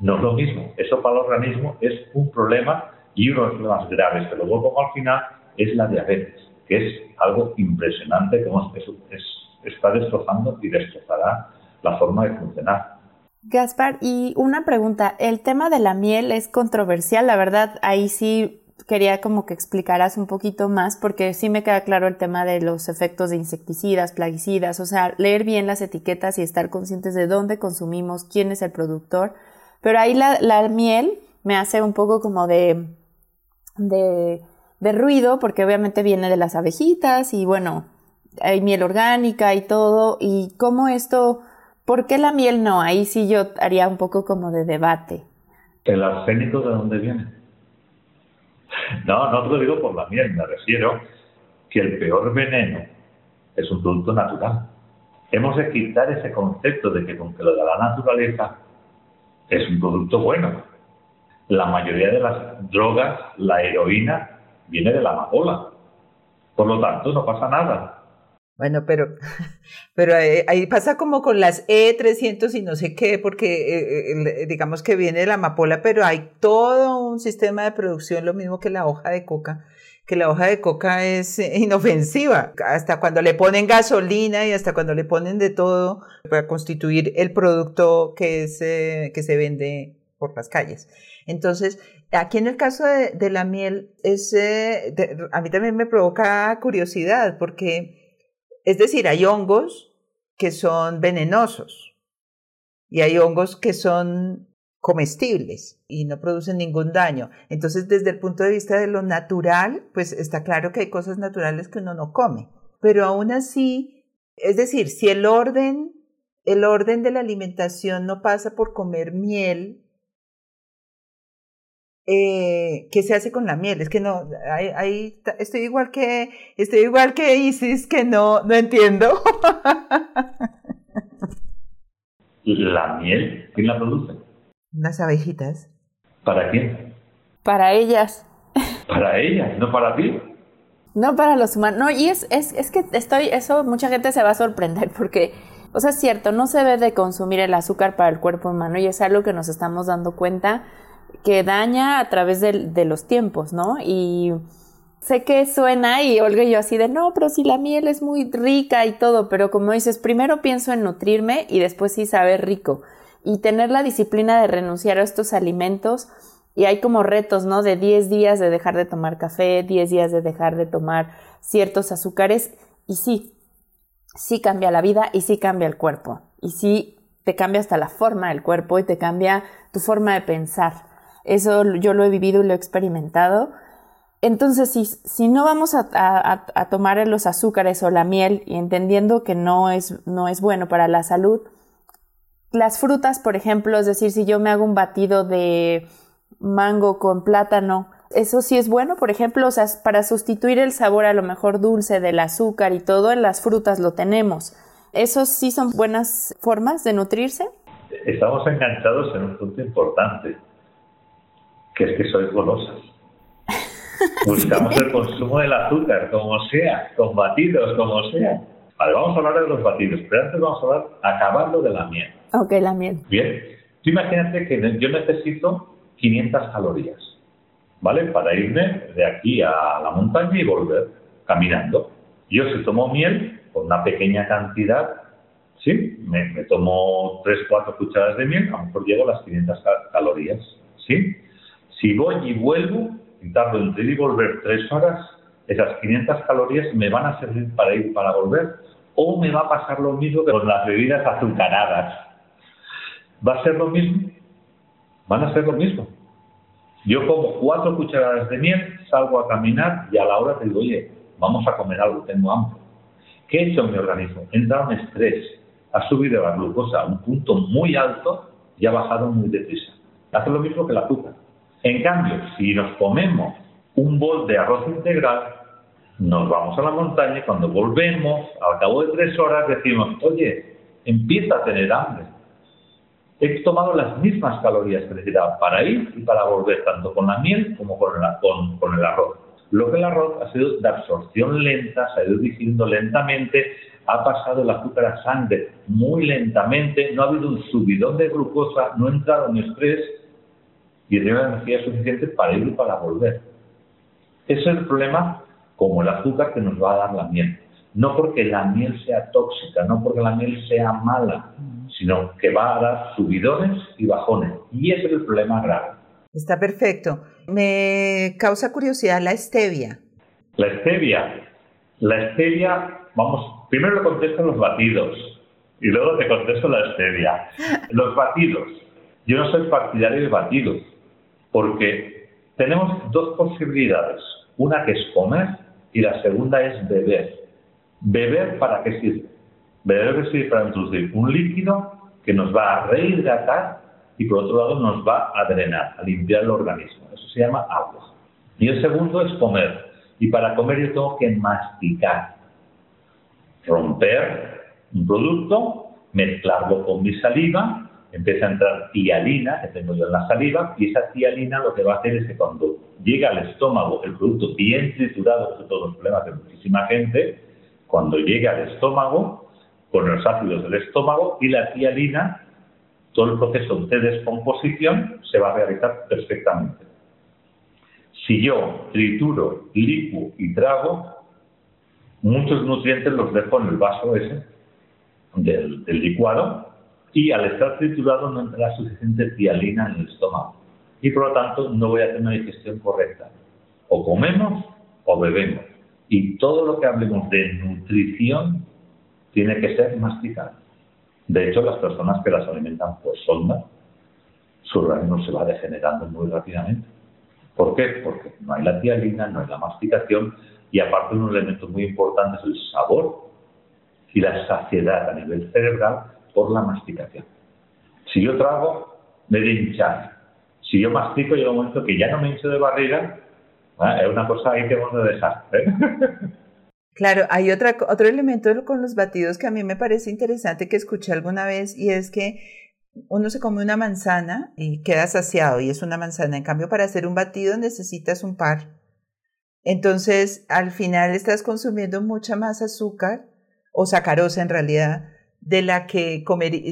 No es lo mismo. Eso para el organismo es un problema y uno de los problemas graves, que luego como al final es la diabetes, que es algo impresionante que está destrozando y destrozará la forma de funcionar. Gaspar, y una pregunta, el tema de la miel es controversial, la verdad, ahí sí quería como que explicaras un poquito más, porque sí me queda claro el tema de los efectos de insecticidas, plaguicidas, o sea, leer bien las etiquetas y estar conscientes de dónde consumimos, quién es el productor, pero ahí la, la miel me hace un poco como de, de de ruido, porque obviamente viene de las abejitas y bueno, hay miel orgánica y todo, y cómo esto, ¿por qué la miel no? Ahí sí yo haría un poco como de debate. ¿El arsénico de dónde viene? No, no te lo digo por la miel, me refiero que el peor veneno es un producto natural. Hemos de quitar ese concepto de que con que lo da la naturaleza es un producto bueno. La mayoría de las drogas, la heroína, viene de la amapola. Por lo tanto, no pasa nada. Bueno, pero, pero ahí, pasa como con las E300 y no sé qué, porque eh, eh, digamos que viene de la amapola, pero hay todo un sistema de producción, lo mismo que la hoja de coca, que la hoja de coca es inofensiva, hasta cuando le ponen gasolina y hasta cuando le ponen de todo para constituir el producto que, es, eh, que se vende por las calles. Entonces, Aquí en el caso de, la miel, es, a mí también me provoca curiosidad porque, es decir, hay hongos que son venenosos y hay hongos que son comestibles y no producen ningún daño. Entonces, desde el punto de vista de lo natural, pues está claro que hay cosas naturales que uno no come. Pero aún así, es decir, si el orden, el orden de la alimentación no pasa por comer miel, eh, ¿qué se hace con la miel? Es que no, ahí, estoy igual que, estoy igual que Isis, que no, no entiendo. ¿La miel? ¿Quién la produce? Las abejitas. ¿Para quién? Para ellas. ¿Para ellas? ¿No para ti? No para los humanos. No, y es, es, es que estoy, eso mucha gente se va a sorprender porque, o sea, es cierto, no se debe de consumir el azúcar para el cuerpo humano y es algo que nos estamos dando cuenta que daña a través de, los tiempos, ¿no? Y sé que suena y Olga yo así de, no, pero si la miel es muy rica y todo, pero como dices, primero pienso en nutrirme y después sí saber rico. Y tener la disciplina de renunciar a estos alimentos. Y hay como retos, ¿no? De 10 días de dejar de tomar café, 10 días de dejar de tomar ciertos azúcares. Y sí, sí cambia la vida y sí cambia el cuerpo. Y sí te cambia hasta la forma del cuerpo y te cambia tu forma de pensar. Eso yo lo he vivido y lo he experimentado. Entonces, si, si no vamos a, tomar los azúcares o la miel y entendiendo que no es, no es bueno para la salud, las frutas, por ejemplo, es decir, si yo me hago un batido de mango con plátano, eso sí es bueno, por ejemplo, o sea, para sustituir el sabor a lo mejor dulce del azúcar y todo, en las frutas lo tenemos. ¿Esos sí son buenas formas de nutrirse? Estamos enganchados en un punto importante, que es que sois golosas. Buscamos el consumo del azúcar, como sea, con batidos, como sea. Vale, vamos a hablar de los batidos, pero antes vamos a hablar, acabando de la miel. Ok, la miel. Bien, tú imagínate que yo necesito 500 calorías, ¿vale? Para irme de aquí a la montaña y volver caminando. Yo si tomo miel, con una pequeña cantidad, ¿sí? Me, me tomo 3, 4 cucharadas de miel, a lo mejor llego a las 500 calorías, ¿sí? Si voy y vuelvo, y tardo entre ir y volver 3 horas, esas 500 calorías me van a servir para ir para volver o me va a pasar lo mismo que con las bebidas azucaradas. ¿Va a ser lo mismo? Van a ser lo mismo. Yo como cuatro cucharadas de miel, salgo a caminar y a la hora te digo, oye, vamos a comer algo, tengo hambre. ¿Qué he hecho en mi organismo? Entra un estrés, ha subido la glucosa a un punto muy alto y ha bajado muy deprisa. Hace lo mismo que la azúcar. En cambio, si nos comemos un bol de arroz integral, nos vamos a la montaña y cuando volvemos, al cabo de tres horas, decimos, oye, empieza a tener hambre. He tomado las mismas calorías que necesitaba para ir y para volver, tanto con la miel como con el, con, el arroz. Lo que el arroz ha sido de absorción lenta, se ha ido digiriendo lentamente, ha pasado el azúcar a sangre muy lentamente, no ha habido un subidón de glucosa, no ha entrado en estrés y tiene la energía suficiente para ir y para volver. Ese es el problema como el azúcar que nos va a dar la miel. No porque la miel sea tóxica, no porque la miel sea mala, sino que va a dar subidones y bajones. Y ese es el problema grave. Está perfecto. Me causa curiosidad la stevia. La stevia. La stevia, vamos, primero le contesto los batidos y luego te contesto la stevia. Los batidos. Yo no soy partidario de batidos porque tenemos dos posibilidades. Una que es comer y la segunda es beber. ¿Beber para qué sirve? Beber sirve para introducir un líquido que nos va a rehidratar y por otro lado nos va a drenar, a limpiar el organismo. Eso se llama agua. Y el segundo es comer. Y para comer yo tengo que masticar. Romper un producto, mezclarlo con mi saliva empieza a entrar tialina, que tengo yo en la saliva, y esa tialina lo que va a hacer es que cuando llega al estómago el producto bien triturado, que todos los problemas de muchísima gente, cuando llega al estómago, con los ácidos del estómago y la tialina, todo el proceso de descomposición se va a realizar perfectamente. Si yo trituro, licuo y trago, muchos nutrientes los dejo en el vaso ese del licuado y al estar triturado no entrará suficiente tialina en el estómago y por lo tanto no voy a tener una digestión correcta. O comemos o bebemos. Y todo lo que hablemos de nutrición tiene que ser masticado. De hecho, las personas que las alimentan por sonda, su organismo se va degenerando muy rápidamente. ¿Por qué? Porque no hay la tialina, no hay la masticación y aparte un elemento muy importante es el sabor y la saciedad a nivel cerebral por la masticación. Si yo trago, me de hinchar. Si yo mastico, llega un momento que ya no me hincho de barriga, es una cosa ahí que vamos a dejar. ¿eh? Claro, hay otra, otro elemento con los batidos que a mí me parece interesante que escuché alguna vez y es que uno se come una manzana y queda saciado y es una manzana. En cambio, para hacer un batido necesitas un par. Entonces, al final estás consumiendo mucha más azúcar o sacarosa en realidad de la que,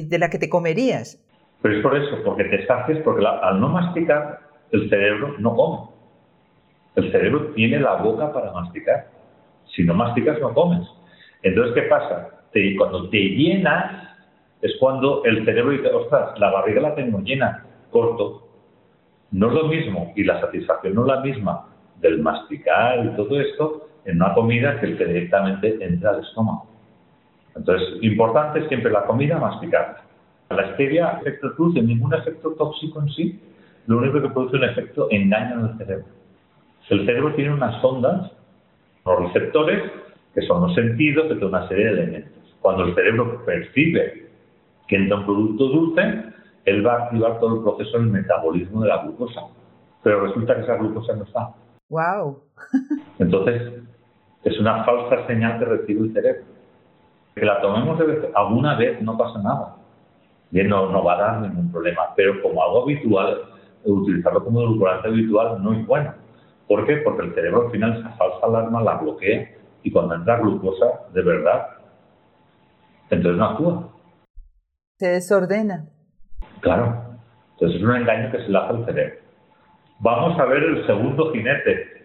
de la que te comerías. Pero es por eso, porque te sacias, porque al no masticar, el cerebro no come. El cerebro tiene la boca para masticar. Si no masticas, no comes. Entonces, ¿qué pasa? cuando te llenas, es cuando el cerebro dice, ostras, la barriga la tengo llena, corto. No es lo mismo, y la satisfacción no es la misma del masticar y todo esto en una comida que directamente entra al estómago. Entonces, importante siempre la comida, masticarla. La stevia efecto produce ningún efecto tóxico en sí, lo único que produce un efecto engaño en el cerebro. El cerebro tiene unas ondas, los receptores, que son los sentidos de una serie de elementos. Cuando el cerebro percibe que entra un producto dulce, él va a activar todo el proceso del metabolismo de la glucosa. Pero resulta que esa glucosa no está. ¡Wow! Entonces, es una falsa señal que recibe el cerebro. Que la tomemos alguna vez no pasa nada. Bien, no, no va a dar ningún problema. Pero como algo habitual, utilizarlo como edulcorante habitual no es bueno. ¿Por qué? Porque el cerebro al final esa falsa alarma la bloquea y cuando entra glucosa de verdad, entonces no actúa. Se desordena. Claro. Entonces es un engaño que se le hace al cerebro. Vamos a ver el segundo jinete.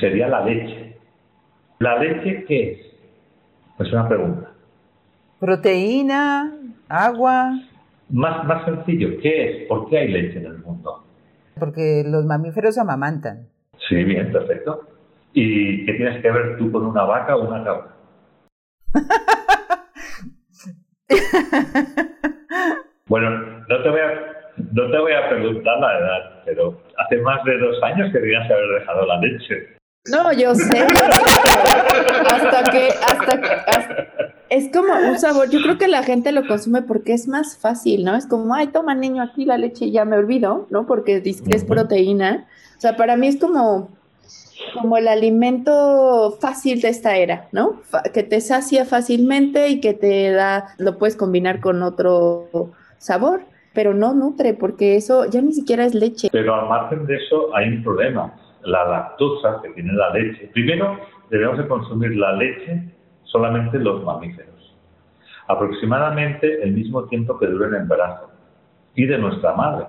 Sería la leche. ¿La leche qué es? Es una pregunta. Proteína, agua. Más, más sencillo, ¿qué es? ¿Por qué hay leche en el mundo? Porque los mamíferos amamantan. Sí, bien, perfecto. ¿Y qué tienes que ver tú con una vaca o una cabra? bueno, no te, voy a, no te voy a preguntar la edad, pero hace más de dos años que debías haber dejado la leche. No, yo sé. hasta que, hasta, hasta, es como un sabor. Yo creo que la gente lo consume porque es más fácil, ¿no? Es como, ay, toma niño aquí la leche y ya me olvido, ¿no? Porque es proteína. O sea, para mí es como, como el alimento fácil de esta era, ¿no? que te sacia fácilmente y que te da, lo puedes combinar con otro sabor, pero no nutre porque eso ya ni siquiera es leche. Pero al margen de eso hay un problema la lactosa que tiene la leche. Primero, debemos de consumir la leche solamente los mamíferos. Aproximadamente el mismo tiempo que dura el embarazo y de nuestra madre.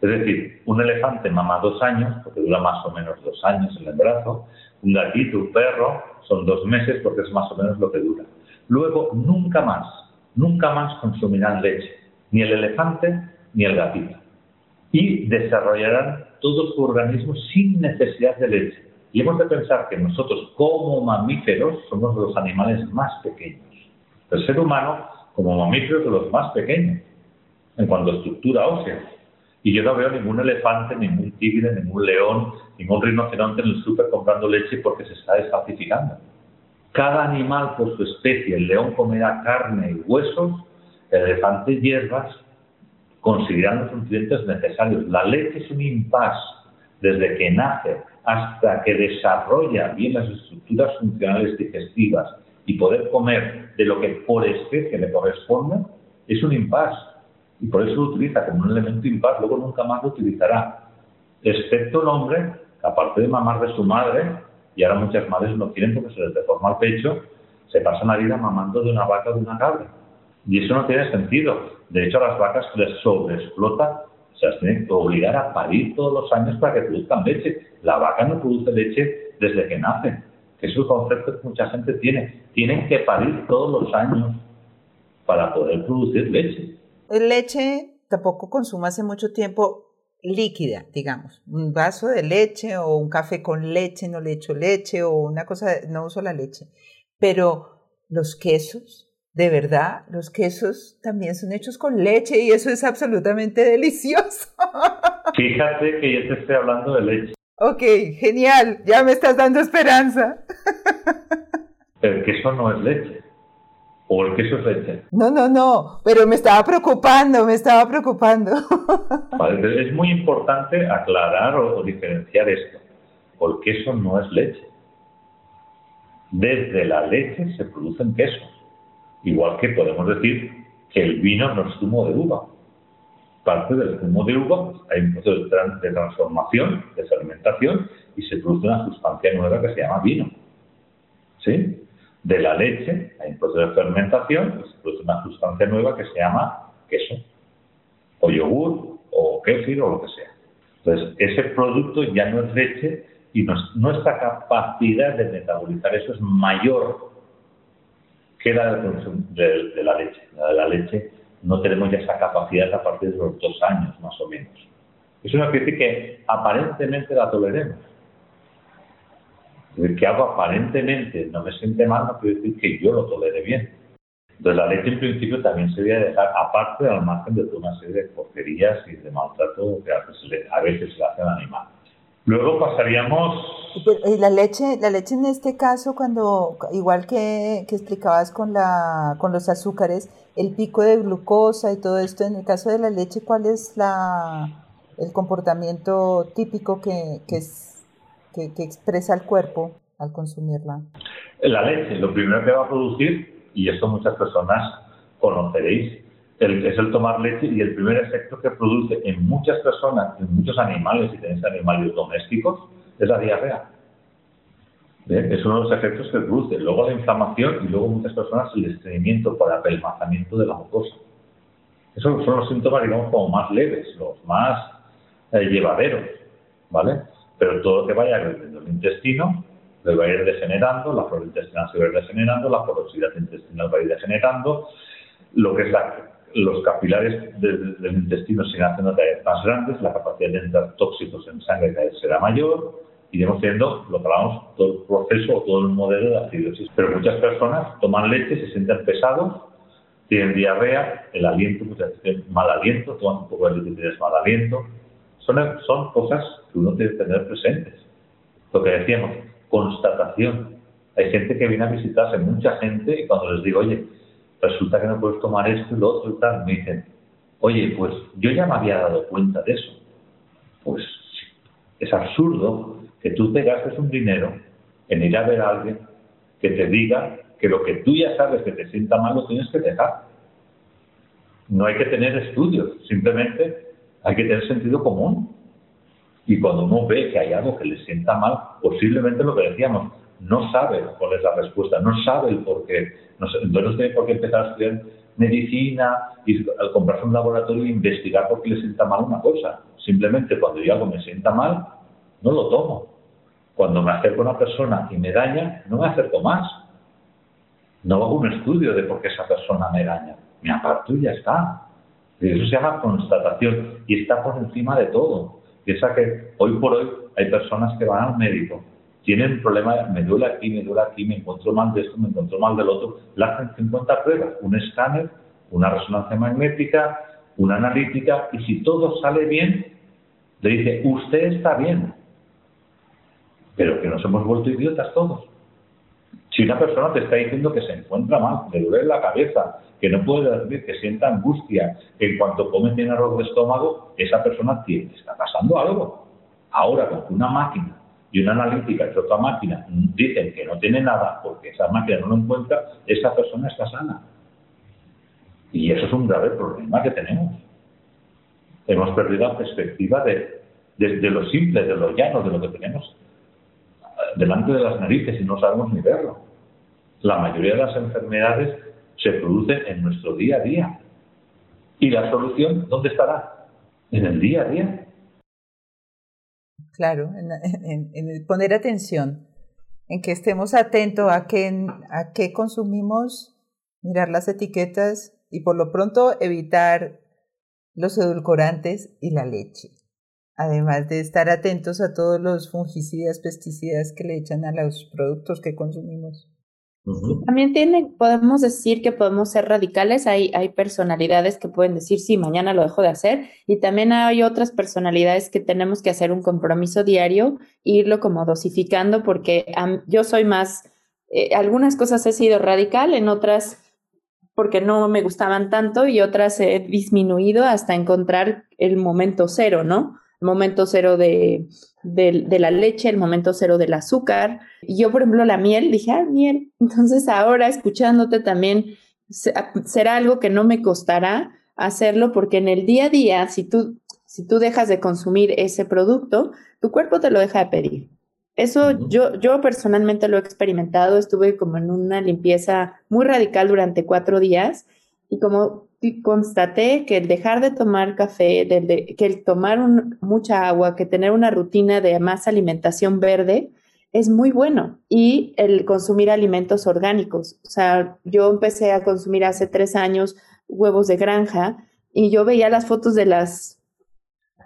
Es decir, un elefante mama dos años, porque dura más o menos dos años el embarazo. Un gatito, un perro, son dos meses porque es más o menos lo que dura. Luego, nunca más, nunca más consumirán leche, ni el elefante ni el gatito. Y desarrollarán todo su organismo sin necesidad de leche. Y hemos de pensar que nosotros como mamíferos somos los animales más pequeños. El ser humano como mamífero es de los más pequeños en cuanto a estructura ósea. Y yo no veo ningún elefante, ningún tigre, ningún león, ningún rinoceronte en el súper comprando leche porque se está desfalsificando. Cada animal por su especie, el león comerá carne y huesos, el elefante hierbas, considerando los nutrientes necesarios. La leche es un impas desde que nace hasta que desarrolla bien las estructuras funcionales digestivas y poder comer de lo que por especie le corresponde, es un impas. Y por eso lo utiliza como un elemento impas, luego nunca más lo utilizará. Excepto el hombre, que aparte de mamar de su madre, y ahora muchas madres no quieren porque se les deforma el pecho, se pasan la vida mamando de una vaca o de una cabra. Y eso no tiene sentido. De hecho, a las vacas les sobreexplota, se las tienen que obligar a parir todos los años para que produzcan leche. La vaca no produce leche desde que nace, que es un concepto que mucha gente tiene. Tienen que parir todos los años para poder producir leche. Leche tampoco consumo hace mucho tiempo líquida, digamos. Un vaso de leche o un café con leche, no le echo leche o una cosa, no uso la leche. Pero los quesos, de verdad, los quesos también son hechos con leche y eso es absolutamente delicioso. Fíjate que yo te estoy hablando de leche. Ok, genial, ya me estás dando esperanza. El queso no es leche. ¿O el queso es leche? No, no, no, pero me estaba preocupando, me estaba preocupando. Vale, es muy importante aclarar o, diferenciar esto. El queso no es leche. Desde la leche se producen quesos. Igual que podemos decir que el vino no es zumo de uva. Parte del zumo de uva pues, hay un proceso de transformación, de fermentación, y se produce una sustancia nueva que se llama vino. ¿Sí? De la leche hay un proceso de fermentación y se produce una sustancia nueva que se llama queso, o yogur, o kéfir, o lo que sea. Entonces, ese producto ya no es leche y nuestra capacidad de metabolizar eso es mayor ¿Qué la de, de la leche. La de la leche no tenemos ya esa capacidad a partir de los dos años, más o menos. No quiere decir que aparentemente la toleremos. Que algo aparentemente no me siente mal no quiere decir que yo lo tolere bien. Entonces la leche en principio también se debe dejar aparte al margen de toda una serie de porquerías y de maltrato que a veces, a veces se le hace al animal. Luego pasaríamos... Y la leche, la leche en este caso, cuando, igual que, que explicabas con, la, con los azúcares, el pico de glucosa y todo esto, en el caso de la leche, ¿cuál es la, el comportamiento típico que, que, es, que, que expresa el cuerpo al consumirla? La leche, lo primero que va a producir, y esto muchas personas conoceréis, es el tomar leche y el primer efecto que produce en muchas personas, en muchos animales, si tenéis animales domésticos, es la diarrea. Es uno de los efectos que produce. Luego la inflamación y luego muchas personas el estreñimiento por apelmazamiento de la mucosa. Esos son los síntomas, digamos, como más leves, los más eh, llevaderos, ¿vale? Pero todo lo que vaya en el intestino le va a ir degenerando, la flora intestinal se va a ir degenerando, la porosidad intestinal va a ir degenerando, lo que es los capilares del, intestino se irán haciendo cada vez más grandes, la capacidad de entrar tóxicos en sangre cada vez será mayor, iremos teniendo lo que hablamos todo el proceso o todo el modelo de acidosis. Pero muchas personas toman leche, se sienten pesados, tienen diarrea, el aliento, muchas veces mal aliento, toman un poco de leche y tienes mal aliento. Son, son cosas que uno que tener presentes. Lo que decíamos, constatación. Hay gente que viene a visitarse, mucha gente, y cuando les digo, oye, resulta que no puedes tomar esto y lo otro y tal, me dicen, oye, pues yo ya me había dado cuenta de eso. Pues es absurdo que tú te gastes un dinero en ir a ver a alguien que te diga que lo que tú ya sabes que te sienta mal lo tienes que dejar. No hay que tener estudios, simplemente hay que tener sentido común. Y cuando uno ve que hay algo que le sienta mal, posiblemente lo que decíamos, no sabe cuál es la respuesta, no sabe el por qué. entonces no por qué empezar a estudiar medicina y al comprarse un laboratorio e investigar por qué le sienta mal una cosa. Simplemente cuando yo algo me sienta mal, no lo tomo. Cuando me acerco a una persona y me daña, no me acerco más. No hago un estudio de por qué esa persona me daña. Me aparto y ya está. Eso se llama constatación y está por encima de todo. Piensa que hoy por hoy hay personas que van al médico, tienen un problema, me duele aquí, me duele aquí, me encuentro mal de esto, me encuentro mal del otro, le hacen 50 pruebas, un escáner, una resonancia magnética, una analítica, y si todo sale bien, le dice, usted está bien, pero que nos hemos vuelto idiotas todos. Si una persona te está diciendo que se encuentra mal, le duele la cabeza, que no puede dormir, que sienta angustia, que en cuanto come tiene error de estómago, esa persona tiene, está pasando algo. Ahora, con una máquina y una analítica y otra máquina dicen que no tiene nada porque esa máquina no lo encuentra, esa persona está sana. Y eso es un grave problema que tenemos. Hemos perdido la perspectiva de, de lo simple, de lo llano, de lo que tenemos delante de las narices y no sabemos ni verlo. La mayoría de las enfermedades se producen en nuestro día a día. ¿Y la solución dónde estará? En el día a día. Claro, en, poner atención, en que estemos atentos a qué, consumimos, mirar las etiquetas y por lo pronto evitar los edulcorantes y la leche además de estar atentos a todos los fungicidas, pesticidas que le echan a los productos que consumimos. También tiene, podemos decir que podemos ser radicales, hay, hay personalidades que pueden decir, sí, mañana lo dejo de hacer, y también hay otras personalidades que tenemos que hacer un compromiso diario, irlo como dosificando, porque yo soy más, eh, algunas cosas he sido radical, en otras porque no me gustaban tanto y otras he disminuido hasta encontrar el momento cero, ¿no? Momento cero de, de, la leche, el momento cero del azúcar. Y yo, por ejemplo, la miel, dije, ah, miel. Entonces ahora escuchándote también será algo que no me costará hacerlo porque en el día a día, si tú, si tú dejas de consumir ese producto, tu cuerpo te lo deja de pedir. Eso yo, yo personalmente lo he experimentado, estuve como en una limpieza muy radical durante cuatro días y como constaté que el dejar de tomar café, que el tomar mucha agua, que tener una rutina de más alimentación verde es muy bueno y el consumir alimentos orgánicos. O sea, yo empecé a consumir hace tres años huevos de granja y yo veía las fotos de las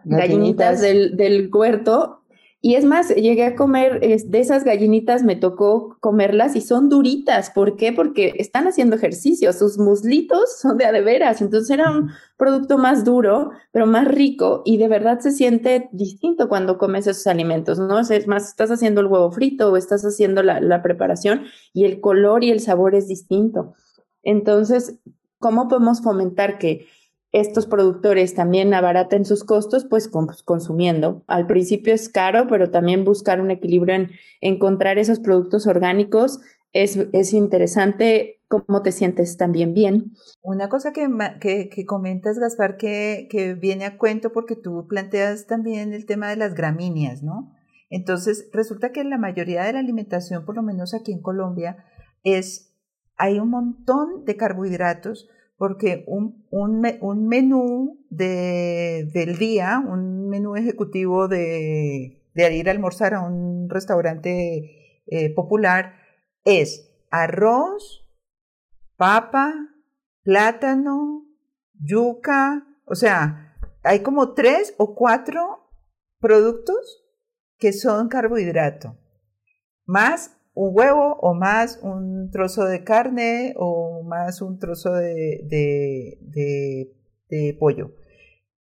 gallinitas del, del huerto Y es más, llegué a comer de esas gallinitas, me tocó comerlas y son duritas. ¿Por qué? Porque están haciendo ejercicio, sus muslitos son de adeveras. Entonces era un producto más duro, pero más rico y de verdad se siente distinto cuando comes esos alimentos, ¿no? Es más, estás haciendo el huevo frito o estás haciendo la, la preparación y el color y el sabor es distinto. Entonces, ¿cómo podemos fomentar que estos productores también abaraten sus costos, pues consumiendo. Al principio es caro, pero también buscar un equilibrio en encontrar esos productos orgánicos es, es interesante. ¿Cómo te sientes también bien? Una cosa que, que, comentas, Gaspar, que, que viene a cuento porque tú planteas también el tema de las gramíneas, ¿no? Entonces, resulta que la mayoría de la alimentación, por lo menos aquí en Colombia, es, hay un montón de carbohidratos, porque un, un, menú de, del día, un menú ejecutivo de, de, ir a almorzar a un restaurante eh, popular, es arroz, papa, plátano, yuca, o sea, hay como tres o cuatro productos que son carbohidrato, más un huevo o más un trozo de carne o más un trozo de, de, pollo.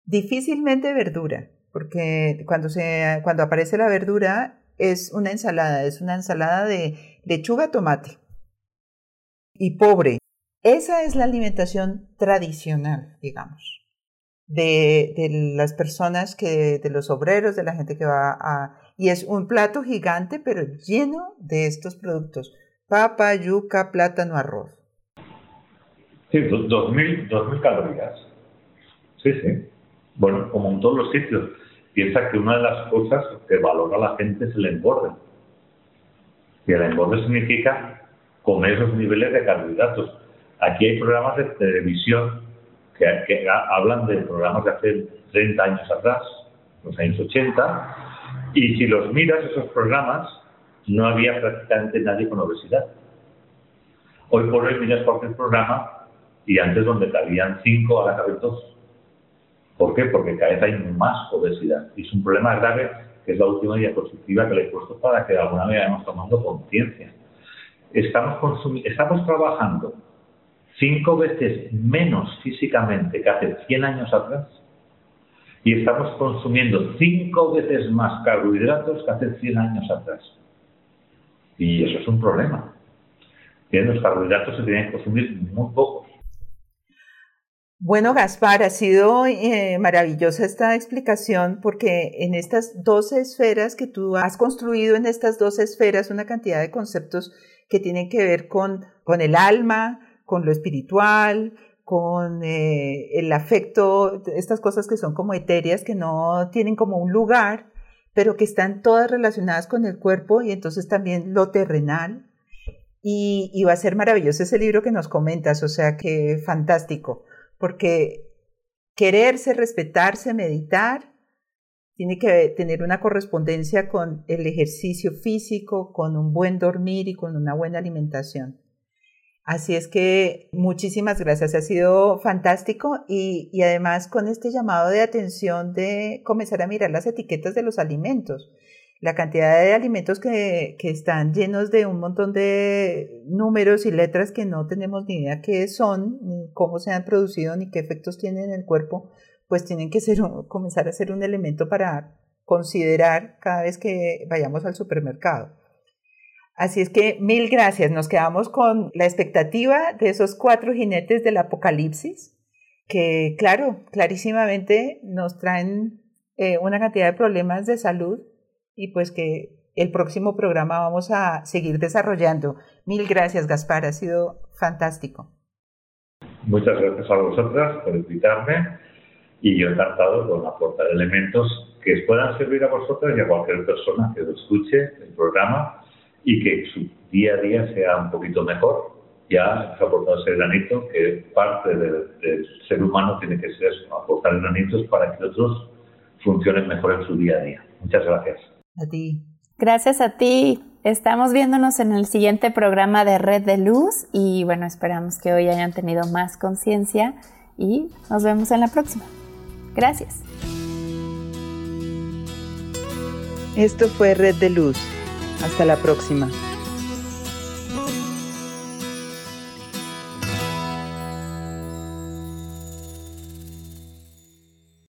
Difícilmente verdura, porque cuando, se, cuando aparece la verdura es una ensalada, es una ensalada de lechuga, tomate y pobre. Esa es la alimentación tradicional, digamos, de, de las personas que, de los obreros, de la gente que va a, y es un plato gigante, pero lleno de estos productos. Papa, yuca, plátano, arroz. Sí, 2.000 calorías. Sí, sí. Bueno, como en todos los sitios. Piensa que una de las cosas que valora la gente es el engorde. Y el engorde significa comer esos niveles de carbohidratos. Aquí hay programas de televisión que, que hablan de programas de hace 30 años atrás, los años 80, y si los miras, esos programas, no había prácticamente nadie con obesidad. Hoy por hoy miras cualquier programa y antes donde cabían cinco, ahora caben dos. ¿Por qué? Porque cada vez hay más obesidad. Y es un problema grave que es la última diapositiva que le he puesto para que de alguna manera vayamos tomando conciencia. Estamos, estamos trabajando cinco veces menos físicamente que hace 100 años atrás y estamos consumiendo cinco veces más carbohidratos que hace 100 años atrás. Y eso es un problema. Los carbohidratos se tienen que consumir muy pocos. Bueno, Gaspar, ha sido eh, maravillosa esta explicación porque en estas dos esferas que tú has construido, en estas dos esferas, una cantidad de conceptos que tienen que ver con, con el alma, con lo espiritual, con eh, el afecto, estas cosas que son como etéreas, que no tienen como un lugar, pero que están todas relacionadas con el cuerpo y entonces también lo terrenal. Y, y va a ser maravilloso ese libro que nos comentas, o sea que fantástico, porque quererse, respetarse, meditar, tiene que tener una correspondencia con el ejercicio físico, con un buen dormir y con una buena alimentación. Así es que muchísimas gracias, ha sido fantástico y, y, además con este llamado de atención de comenzar a mirar las etiquetas de los alimentos, la cantidad de alimentos que, que están llenos de un montón de números y letras que no tenemos ni idea qué son, ni cómo se han producido, ni qué efectos tienen en el cuerpo, pues tienen que ser, comenzar a ser un elemento para considerar cada vez que vayamos al supermercado. Así es que mil gracias. Nos quedamos con la expectativa de esos cuatro jinetes del apocalipsis, que claro, clarísimamente nos traen eh, una cantidad de problemas de salud y pues que el próximo programa vamos a seguir desarrollando. Mil gracias, Gaspar. Ha sido fantástico. Muchas gracias a vosotras por invitarme y yo encantado con aportar elementos que puedan servir a vosotras y a cualquier persona que lo escuche el programa y que su día a día sea un poquito mejor. Ya ha aportado ese granito, que parte del, ser humano tiene que ser aportar granitos para que otros funcionen mejor en su día a día. Muchas gracias. A ti. Gracias a ti. Estamos viéndonos en el siguiente programa de Red de Luz y bueno, esperamos que hoy hayan tenido más conciencia y nos vemos en la próxima. Gracias. Esto fue Red de Luz. Hasta la próxima.